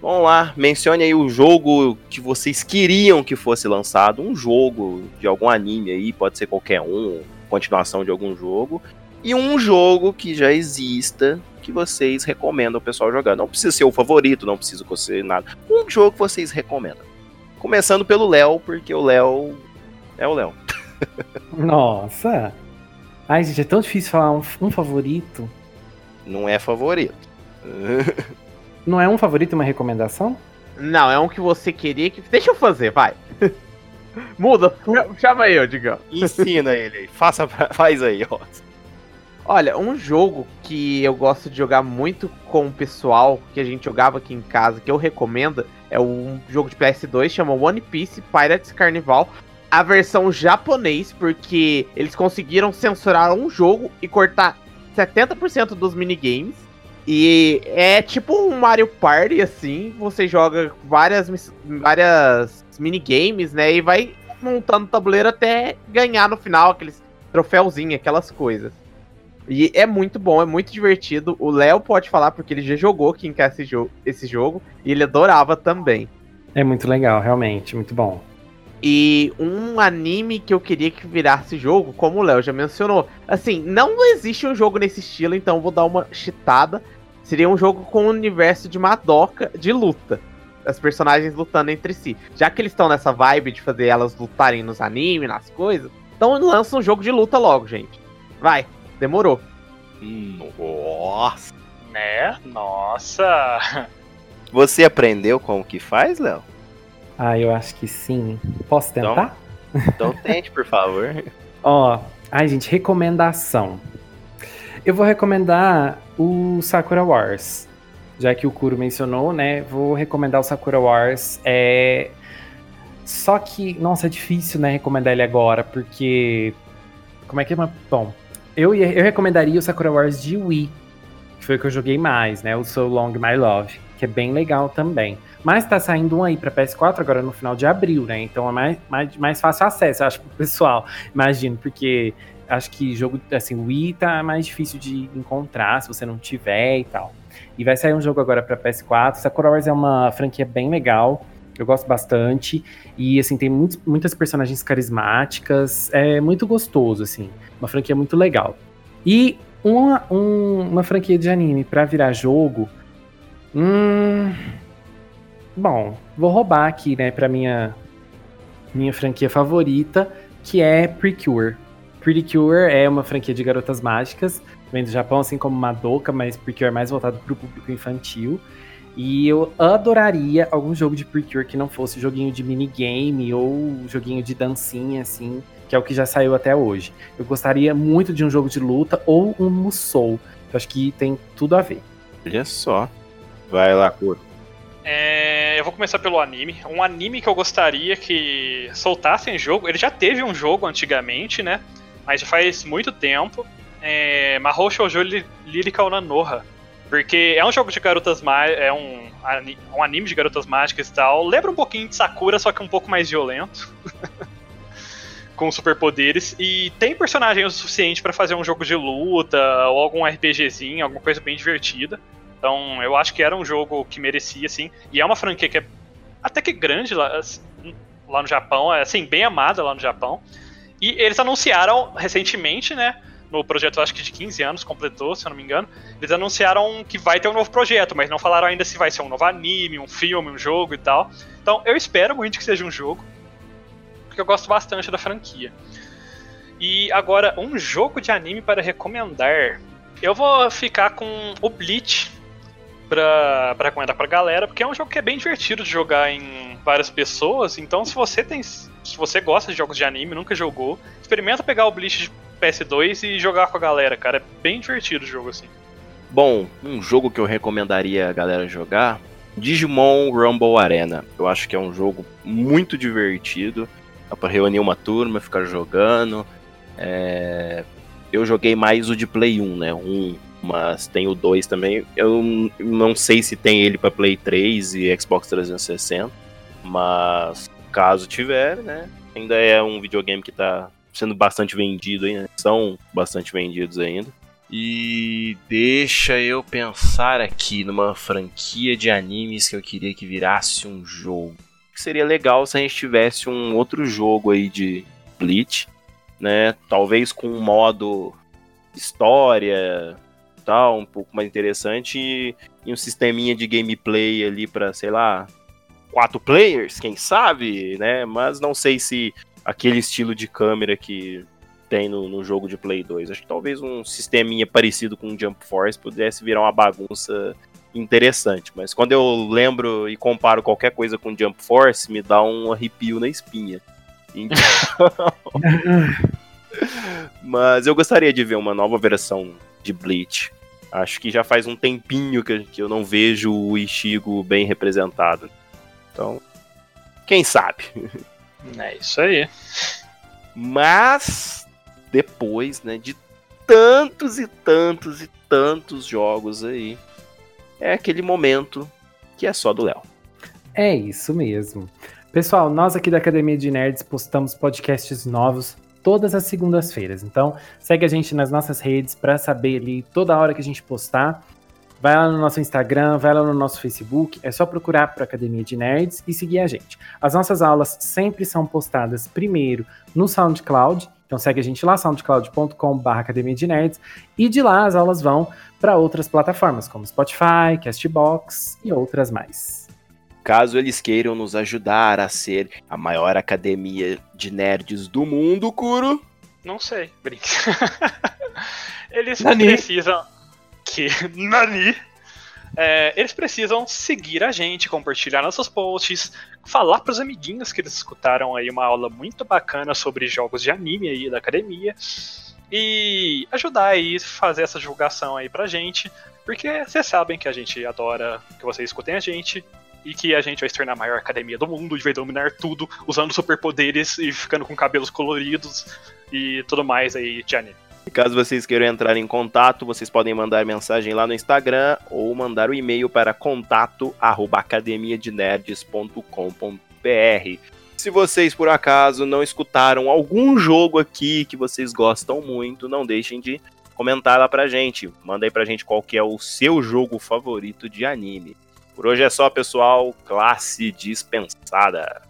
Vamos lá, mencione aí o jogo que vocês queriam que fosse lançado, um jogo de algum anime aí, pode ser qualquer um, continuação de algum jogo, e um jogo que já exista que vocês recomendam o pessoal jogar. Não precisa ser o favorito, não precisa ser nada. Um jogo que vocês recomendam. Começando pelo Léo, porque o Léo é o Léo. Nossa! Ai, gente, é tão difícil falar um, um favorito. Não é favorito. (laughs) Não é um favorito, uma recomendação? Não, é um que você queria que. Deixa eu fazer, vai. (laughs) Muda, chama aí, digão. Ensina ele aí, faça, (laughs) faz aí, ó. Olha, um jogo que eu gosto de jogar muito com o pessoal, que a gente jogava aqui em casa, que eu recomendo, é um jogo de PS2, chama One Piece Pirates Carnival. A versão japonês, porque eles conseguiram censurar um jogo e cortar 70% dos minigames. E é tipo um Mario Party, assim, você joga várias, várias minigames, né? E vai montando tabuleiro até ganhar no final aqueles troféuzinhos, aquelas coisas. E é muito bom, é muito divertido. O Léo pode falar porque ele já jogou em casa esse jogo, esse jogo e ele adorava também. É muito legal, realmente, muito bom. E um anime que eu queria que virasse jogo, como o Léo já mencionou. Assim, não existe um jogo nesse estilo, então vou dar uma chitada. Seria um jogo com um universo de Madoka de luta. As personagens lutando entre si. Já que eles estão nessa vibe de fazer elas lutarem nos animes, nas coisas, então lança um jogo de luta logo, gente. Vai, demorou. Nossa. Né? Nossa. (laughs) Você aprendeu como que faz, Léo? Ah, eu acho que sim. Posso tentar? Então, então tente, por favor. (laughs) Ó, ai, gente, recomendação. Eu vou recomendar o Sakura Wars. Já que o Kuro mencionou, né? Vou recomendar o Sakura Wars. É... Só que, nossa, é difícil, né, recomendar ele agora, porque. Como é que é? Bom, eu, eu recomendaria o Sakura Wars de Wii, que foi o que eu joguei mais, né? O So Long My Love, que é bem legal também. Mas tá saindo um aí pra PS4 agora no final de abril, né? Então é mais, mais, mais fácil acesso, acho, pro pessoal. Imagino, porque acho que jogo, assim, Wii tá mais difícil de encontrar se você não tiver e tal. E vai sair um jogo agora para PS4. Sakura Wars é uma franquia bem legal. Eu gosto bastante. E, assim, tem muitos, muitas personagens carismáticas. É muito gostoso, assim. Uma franquia muito legal. E uma, um, uma franquia de anime para virar jogo. Hum, Bom, vou roubar aqui, né, pra minha, minha franquia favorita, que é Precure. Precure é uma franquia de garotas mágicas, vem do Japão, assim como Madoka, mas Precure é mais voltado pro público infantil. E eu adoraria algum jogo de Precure que não fosse joguinho de minigame ou joguinho de dancinha, assim, que é o que já saiu até hoje. Eu gostaria muito de um jogo de luta ou um Musou. Eu acho que tem tudo a ver. Olha só. Vai lá, Kuro. É, eu vou começar pelo anime. Um anime que eu gostaria que soltassem jogo. Ele já teve um jogo antigamente, né? Mas já faz muito tempo. É, Mahou Shoujo Lyrical Nanoha. Porque é um jogo de garotas mágicas. É um, um anime de garotas mágicas e tal. Lembra um pouquinho de Sakura, só que um pouco mais violento. (laughs) com superpoderes. E tem personagem o suficiente para fazer um jogo de luta ou algum RPGzinho, alguma coisa bem divertida. Então, eu acho que era um jogo que merecia, assim. E é uma franquia que é até que grande lá, assim, lá no Japão, é assim, bem amada lá no Japão. E eles anunciaram recentemente, né? No projeto, acho que de 15 anos completou, se eu não me engano. Eles anunciaram que vai ter um novo projeto, mas não falaram ainda se vai ser um novo anime, um filme, um jogo e tal. Então, eu espero muito que seja um jogo, porque eu gosto bastante da franquia. E agora, um jogo de anime para recomendar. Eu vou ficar com o Bleach, pra, pra recomendar pra galera, porque é um jogo que é bem divertido de jogar em várias pessoas. Então, se você tem. Se você gosta de jogos de anime, nunca jogou, experimenta pegar o Bleach de PS2 e jogar com a galera, cara. É bem divertido o jogo assim. Bom, um jogo que eu recomendaria a galera jogar. Digimon Rumble Arena. Eu acho que é um jogo muito divertido. Dá pra reunir uma turma, ficar jogando. É... Eu joguei mais o de Play 1, né? Um mas tem o 2 também. Eu não sei se tem ele para Play 3 e Xbox 360, mas caso tiver, né? Ainda é um videogame que tá sendo bastante vendido ainda, são bastante vendidos ainda. E deixa eu pensar aqui numa franquia de animes que eu queria que virasse um jogo. Seria legal se a gente tivesse um outro jogo aí de Bleach, né? Talvez com um modo história, tal, um pouco mais interessante e, e um sisteminha de gameplay ali para, sei lá, quatro players, quem sabe, né? Mas não sei se aquele estilo de câmera que tem no, no jogo de Play 2. Acho que talvez um sisteminha parecido com o Jump Force pudesse virar uma bagunça interessante. Mas quando eu lembro e comparo qualquer coisa com Jump Force, me dá um arrepio na espinha. Então... (laughs) Mas eu gostaria de ver uma nova versão de Bleach. Acho que já faz um tempinho que, eu não vejo o Ishigo bem representado. Então, quem sabe? É isso aí. Mas, depois, né, de tantos e tantos e tantos jogos aí, é aquele momento que é só do Léo. É isso mesmo. Pessoal, nós aqui da Academia de Nerds postamos podcasts novos todas as segundas-feiras. Então, segue a gente nas nossas redes para saber ali toda hora que a gente postar. Vai lá no nosso Instagram, vai lá no nosso Facebook, é só procurar para Academia de Nerds e seguir a gente. As nossas aulas sempre são postadas primeiro no SoundCloud, então segue a gente lá, soundcloud.com.br Academia de Nerds, e de lá as aulas vão para outras plataformas, como Spotify, Castbox e outras mais caso eles queiram nos ajudar a ser a maior academia de nerds do mundo, Kuro? Não sei, brinca. (laughs) eles Nani. precisam que (laughs) Nani é, eles precisam seguir a gente, compartilhar nossos posts, falar para os amiguinhos que eles escutaram aí uma aula muito bacana sobre jogos de anime aí da academia e ajudar aí fazer essa divulgação aí pra gente, porque vocês sabem que a gente adora que vocês escutem a gente e que a gente vai se tornar a maior academia do mundo e vai dominar tudo usando superpoderes e ficando com cabelos coloridos e tudo mais aí de anime. Caso vocês queiram entrar em contato, vocês podem mandar mensagem lá no Instagram ou mandar o um e-mail para contato@academiadenerds.com.br. Se vocês por acaso não escutaram algum jogo aqui que vocês gostam muito, não deixem de comentar lá pra gente. Manda aí pra gente qual que é o seu jogo favorito de anime. Por hoje é só, pessoal. Classe dispensada.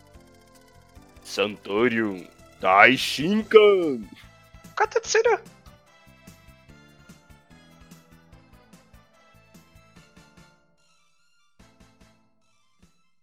Santorium Daishinkan. Katetsuра.